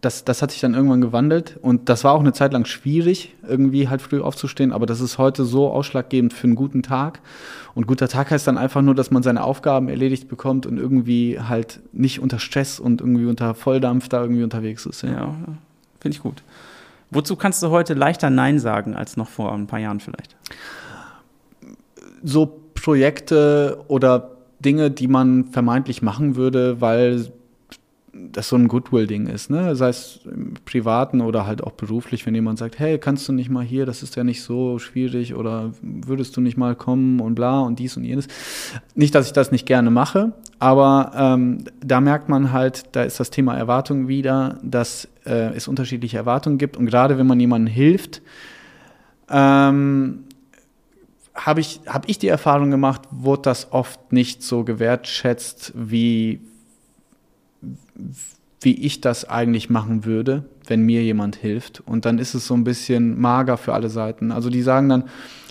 das, das hat sich dann irgendwann gewandelt und das war auch eine Zeit lang schwierig, irgendwie halt früh aufzustehen, aber das ist heute so ausschlaggebend für einen guten Tag. Und guter Tag heißt dann einfach nur, dass man seine Aufgaben erledigt bekommt und irgendwie halt nicht unter Stress und irgendwie unter Volldampf da irgendwie unterwegs ist. Ja, ja finde ich gut. Wozu kannst du heute leichter Nein sagen als noch vor ein paar Jahren vielleicht? So Projekte oder Dinge, die man vermeintlich machen würde, weil das so ein Goodwill-Ding ist, ne? Sei es im Privaten oder halt auch beruflich, wenn jemand sagt, hey, kannst du nicht mal hier, das ist ja nicht so schwierig oder würdest du nicht mal kommen und bla und dies und jenes. Nicht, dass ich das nicht gerne mache, aber ähm, da merkt man halt, da ist das Thema Erwartung wieder, dass äh, es unterschiedliche Erwartungen gibt und gerade wenn man jemandem hilft, ähm, habe ich, hab ich die Erfahrung gemacht, wurde das oft nicht so gewertschätzt, wie wie ich das eigentlich machen würde, wenn mir jemand hilft. Und dann ist es so ein bisschen mager für alle Seiten. Also die sagen dann,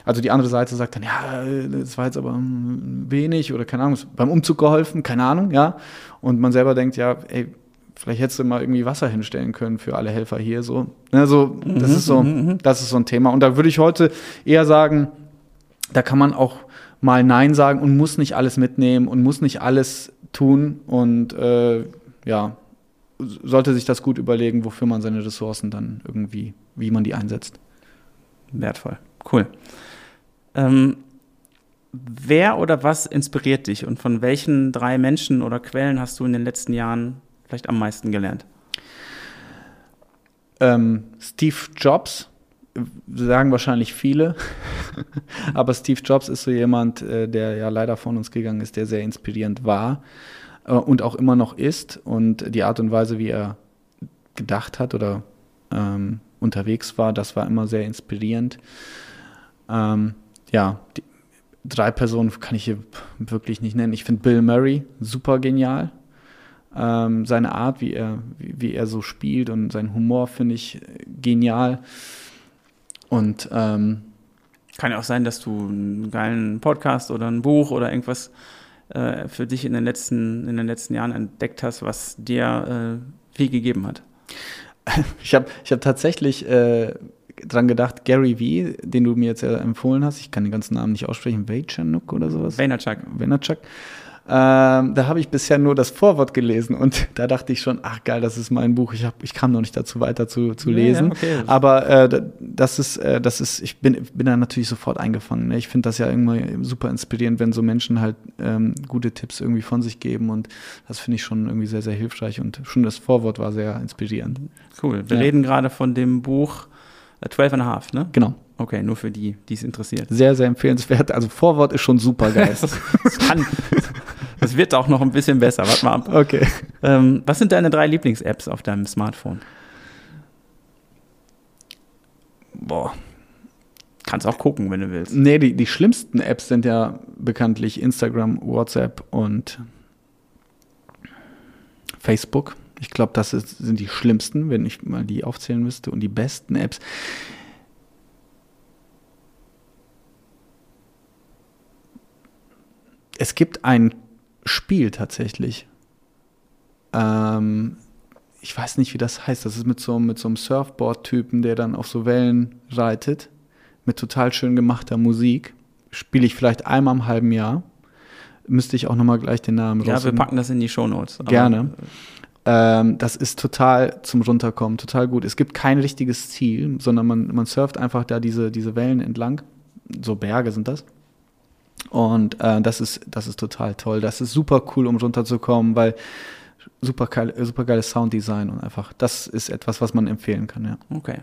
also die andere Seite sagt dann, ja, das war jetzt aber wenig oder keine Ahnung, beim Umzug geholfen, keine Ahnung, ja. Und man selber denkt, ja, ey, vielleicht hättest du mal irgendwie Wasser hinstellen können für alle Helfer hier, so. Also, das ist so, mhm, mhm. das ist so ein Thema. Und da würde ich heute eher sagen, da kann man auch mal Nein sagen und muss nicht alles mitnehmen und muss nicht alles tun und äh, ja, sollte sich das gut überlegen, wofür man seine Ressourcen dann irgendwie, wie man die einsetzt. Wertvoll. Cool. Ähm, wer oder was inspiriert dich und von welchen drei Menschen oder Quellen hast du in den letzten Jahren vielleicht am meisten gelernt? Ähm, Steve Jobs, sagen wahrscheinlich viele, [LAUGHS] aber Steve Jobs ist so jemand, äh, der ja leider von uns gegangen ist, der sehr inspirierend war äh, und auch immer noch ist. Und die Art und Weise, wie er gedacht hat oder ähm, unterwegs war, das war immer sehr inspirierend. Ähm, ja, die, drei Personen kann ich hier wirklich nicht nennen. Ich finde Bill Murray super genial. Ähm, seine Art, wie er, wie, wie, er so spielt und sein Humor finde ich genial. Und ähm, kann ja auch sein, dass du einen geilen Podcast oder ein Buch oder irgendwas äh, für dich in den, letzten, in den letzten Jahren entdeckt hast, was dir äh, viel gegeben hat? [LAUGHS] Ich habe ich hab tatsächlich äh, dran gedacht, Gary V., den du mir jetzt empfohlen hast, ich kann den ganzen Namen nicht aussprechen, Vaynerchuk oder sowas? Vaynerchuk. Vaynerchuk. Ähm, da habe ich bisher nur das Vorwort gelesen und [LAUGHS] da dachte ich schon, ach geil, das ist mein Buch. Ich, hab, ich kam noch nicht dazu, weiter zu, zu lesen. Ja, okay. Aber äh, das ist, äh, das ist, ich bin, bin da natürlich sofort eingefangen. Ne? Ich finde das ja irgendwie super inspirierend, wenn so Menschen halt ähm, gute Tipps irgendwie von sich geben und das finde ich schon irgendwie sehr, sehr hilfreich und schon das Vorwort war sehr inspirierend. Cool. Wir ja. reden gerade von dem Buch 12 and a Half, ne? Genau. Okay, nur für die, die es interessiert. Sehr, sehr empfehlenswert. Also Vorwort ist schon super geil. [LAUGHS] das, kann, das wird auch noch ein bisschen besser. Warte mal ab. Okay. Ähm, was sind deine drei Lieblings-Apps auf deinem Smartphone? Boah. Kannst auch gucken, wenn du willst. Nee, die, die schlimmsten Apps sind ja bekanntlich Instagram, WhatsApp und Facebook. Ich glaube, das ist, sind die schlimmsten, wenn ich mal die aufzählen müsste. Und die besten Apps. Es gibt ein Spiel tatsächlich. Ähm, ich weiß nicht, wie das heißt. Das ist mit so, mit so einem Surfboard-Typen, der dann auf so Wellen reitet. Mit total schön gemachter Musik. Spiele ich vielleicht einmal im halben Jahr. Müsste ich auch nochmal gleich den Namen Ja, wir packen das in die Shownotes. Gerne. Ähm, das ist total zum Runterkommen, total gut. Es gibt kein richtiges Ziel, sondern man, man surft einfach da diese, diese Wellen entlang. So Berge sind das. Und äh, das, ist, das ist total toll. Das ist super cool, um runterzukommen, weil super, geil, super geiles Sounddesign und einfach, das ist etwas, was man empfehlen kann, ja. Okay.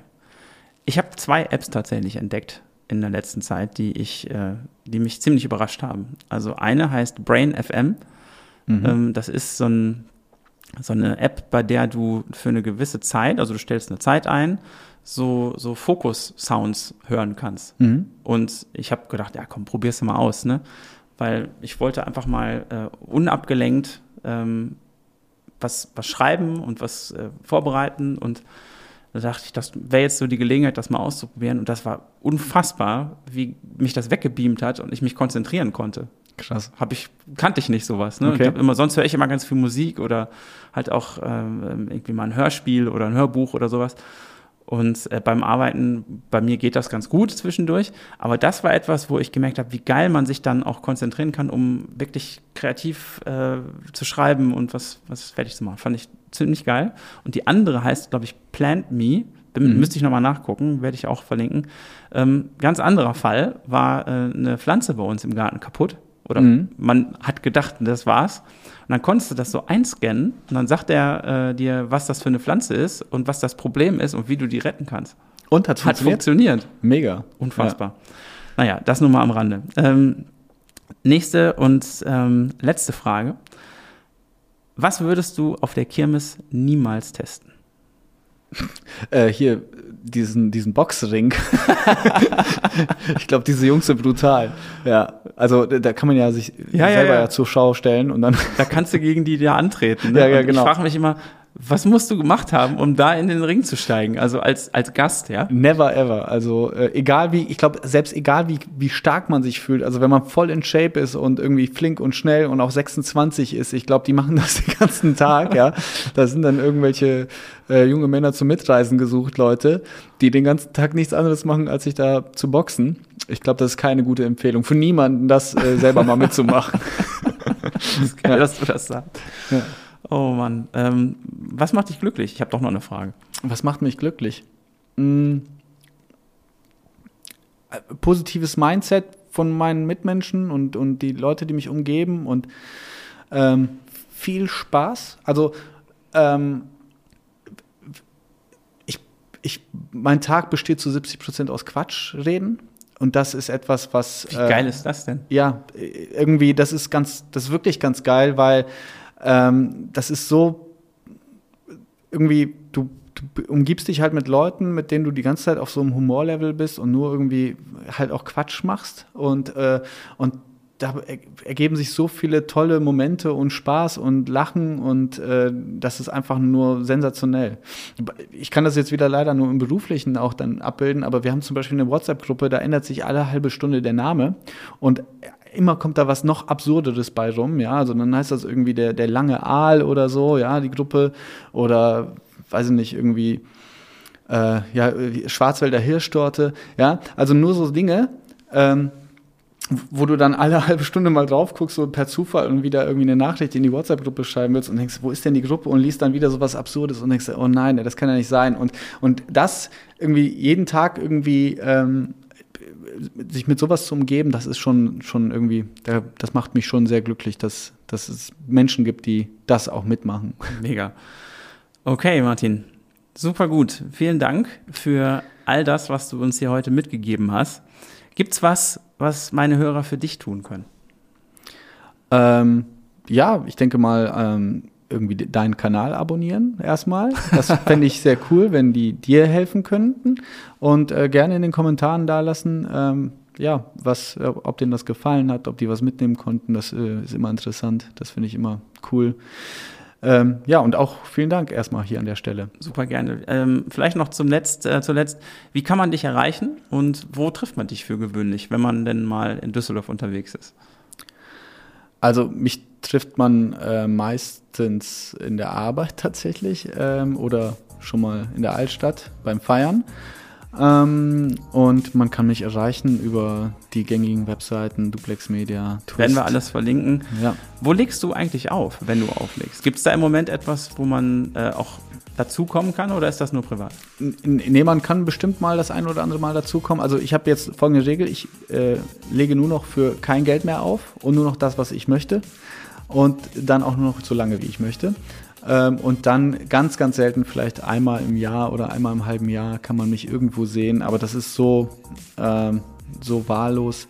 Ich habe zwei Apps tatsächlich entdeckt in der letzten Zeit, die ich, äh, die mich ziemlich überrascht haben. Also eine heißt Brain FM. Mhm. Ähm, das ist so ein so eine App, bei der du für eine gewisse Zeit, also du stellst eine Zeit ein, so, so Fokus-Sounds hören kannst. Mhm. Und ich habe gedacht, ja komm, probier's mal aus, ne? Weil ich wollte einfach mal äh, unabgelenkt ähm, was, was schreiben und was äh, vorbereiten und da dachte ich, das wäre jetzt so die Gelegenheit, das mal auszuprobieren. Und das war unfassbar, wie mich das weggebeamt hat und ich mich konzentrieren konnte. Krass. Hab ich, kannte ich nicht sowas. Ne? Okay. Immer, sonst höre ich immer ganz viel Musik oder halt auch ähm, irgendwie mal ein Hörspiel oder ein Hörbuch oder sowas. Und äh, beim Arbeiten, bei mir geht das ganz gut zwischendurch. Aber das war etwas, wo ich gemerkt habe, wie geil man sich dann auch konzentrieren kann, um wirklich kreativ äh, zu schreiben und was, was fertig zu machen. Fand ich ziemlich geil. Und die andere heißt, glaube ich, Plant Me. Mhm. Müsste ich nochmal nachgucken, werde ich auch verlinken. Ähm, ganz anderer Fall war äh, eine Pflanze bei uns im Garten kaputt. Oder mhm. man hat gedacht, das war's. Und dann konntest du das so einscannen und dann sagt er äh, dir, was das für eine Pflanze ist und was das Problem ist und wie du die retten kannst. Und hat funktioniert? Hat funktioniert. Mega. Unfassbar. Ja. Naja, das nur mal am Rande. Ähm, nächste und ähm, letzte Frage. Was würdest du auf der Kirmes niemals testen? Äh, hier, diesen, diesen Boxring. [LAUGHS] ich glaube, diese Jungs sind brutal. Ja, also da kann man ja sich ja, selber ja, ja. zur Schau stellen und dann. Da kannst du gegen die ja antreten. Ne? [LAUGHS] Ja, ja, genau. Ich frage mich immer, was musst du gemacht haben, um da in den Ring zu steigen? Also als, als Gast, ja? Never ever. Also äh, egal wie, ich glaube, selbst egal wie, wie stark man sich fühlt, also wenn man voll in Shape ist und irgendwie flink und schnell und auch 26 ist, ich glaube, die machen [LAUGHS] das den ganzen Tag, ja. Da sind dann irgendwelche äh, junge Männer zum Mitreisen gesucht, Leute, die den ganzen Tag nichts anderes machen, als sich da zu boxen. Ich glaube, das ist keine gute Empfehlung für niemanden, das äh, selber mal [LAUGHS] mitzumachen. das ist geil, ja. dass du das sagst. Ja. Oh Mann. Ähm, was macht dich glücklich? Ich habe doch noch eine Frage. Was macht mich glücklich? Hm. Positives Mindset von meinen Mitmenschen und, und die Leute, die mich umgeben und ähm, viel Spaß. Also ähm, ich, ich, mein Tag besteht zu 70 Prozent aus Quatschreden. Und das ist etwas, was. Wie geil äh, ist das denn? Ja, irgendwie, das ist ganz, das ist wirklich ganz geil, weil ähm, das ist so irgendwie, du, du umgibst dich halt mit Leuten, mit denen du die ganze Zeit auf so einem Humorlevel bist und nur irgendwie halt auch Quatsch machst und, äh, und da ergeben sich so viele tolle Momente und Spaß und Lachen und äh, das ist einfach nur sensationell. Ich kann das jetzt wieder leider nur im Beruflichen auch dann abbilden, aber wir haben zum Beispiel eine WhatsApp-Gruppe, da ändert sich alle halbe Stunde der Name und immer kommt da was noch Absurderes bei rum, ja. Also dann heißt das irgendwie der, der lange Aal oder so, ja, die Gruppe. Oder weiß ich nicht, irgendwie äh, ja, Schwarzwälder Hirschtorte, ja. Also nur so Dinge. Ähm, wo du dann alle [LAUGHS] halbe Stunde mal drauf guckst, so per Zufall und wieder irgendwie eine Nachricht in die WhatsApp-Gruppe schreiben willst und denkst, wo ist denn die Gruppe und liest dann wieder so was Absurdes und denkst, oh nein, das kann ja nicht sein. Und, und das irgendwie jeden Tag irgendwie ähm, sich mit sowas zu umgeben, das ist schon, schon irgendwie, das macht mich schon sehr glücklich, dass, dass es Menschen gibt, die das auch mitmachen. Mega. Okay, Martin. Super gut. Vielen Dank für all das, was du uns hier heute mitgegeben hast. Gibt's was, was meine Hörer für dich tun können? Ähm, ja, ich denke mal, ähm, irgendwie deinen Kanal abonnieren erstmal. Das [LAUGHS] fände ich sehr cool, wenn die dir helfen könnten. Und äh, gerne in den Kommentaren da lassen, ähm, ja, was, äh, ob denen das gefallen hat, ob die was mitnehmen konnten. Das äh, ist immer interessant. Das finde ich immer cool. Ähm, ja, und auch vielen Dank erstmal hier an der Stelle. Super gerne. Ähm, vielleicht noch zum Letzt, äh, zuletzt, wie kann man dich erreichen und wo trifft man dich für gewöhnlich, wenn man denn mal in Düsseldorf unterwegs ist? Also mich trifft man äh, meistens in der Arbeit tatsächlich ähm, oder schon mal in der Altstadt beim Feiern. Ähm, und man kann mich erreichen über die gängigen Webseiten, Duplex Media, Twist. Werden wir alles verlinken. Ja. Wo legst du eigentlich auf, wenn du auflegst? Gibt es da im Moment etwas, wo man äh, auch dazukommen kann oder ist das nur privat? Nee, man kann bestimmt mal das ein oder andere Mal dazukommen. Also ich habe jetzt folgende Regel, ich äh, lege nur noch für kein Geld mehr auf und nur noch das, was ich möchte. Und dann auch nur noch so lange, wie ich möchte. Ähm, und dann ganz, ganz selten, vielleicht einmal im Jahr oder einmal im halben Jahr, kann man mich irgendwo sehen. Aber das ist so, ähm, so wahllos,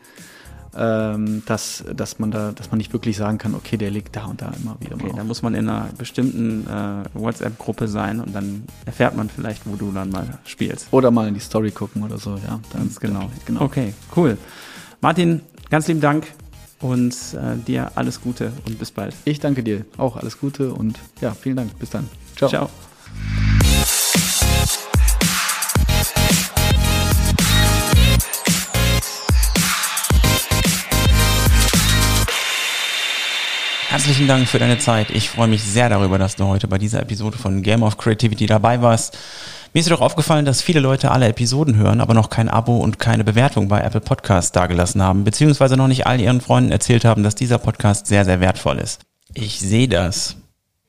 ähm, dass, dass, man da, dass man nicht wirklich sagen kann, okay, der liegt da und da immer wieder. Okay, da muss man in einer bestimmten äh, WhatsApp-Gruppe sein und dann erfährt man vielleicht, wo du dann mal spielst. Oder mal in die Story gucken oder so, ja. Dann, ganz genau. genau. Okay, cool. Martin, ganz lieben Dank und äh, dir alles Gute und bis bald. Ich danke dir auch alles Gute und ja, vielen Dank. Bis dann. Ciao. Ciao. Herzlichen Dank für deine Zeit. Ich freue mich sehr darüber, dass du heute bei dieser Episode von Game of Creativity dabei warst. Mir ist doch aufgefallen, dass viele Leute alle Episoden hören, aber noch kein Abo und keine Bewertung bei Apple Podcasts dagelassen haben, beziehungsweise noch nicht all ihren Freunden erzählt haben, dass dieser Podcast sehr, sehr wertvoll ist. Ich sehe das.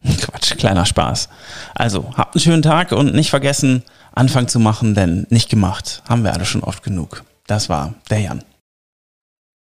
[LAUGHS] Quatsch, kleiner Spaß. Also, habt einen schönen Tag und nicht vergessen, Anfang zu machen, denn nicht gemacht haben wir alle schon oft genug. Das war der Jan.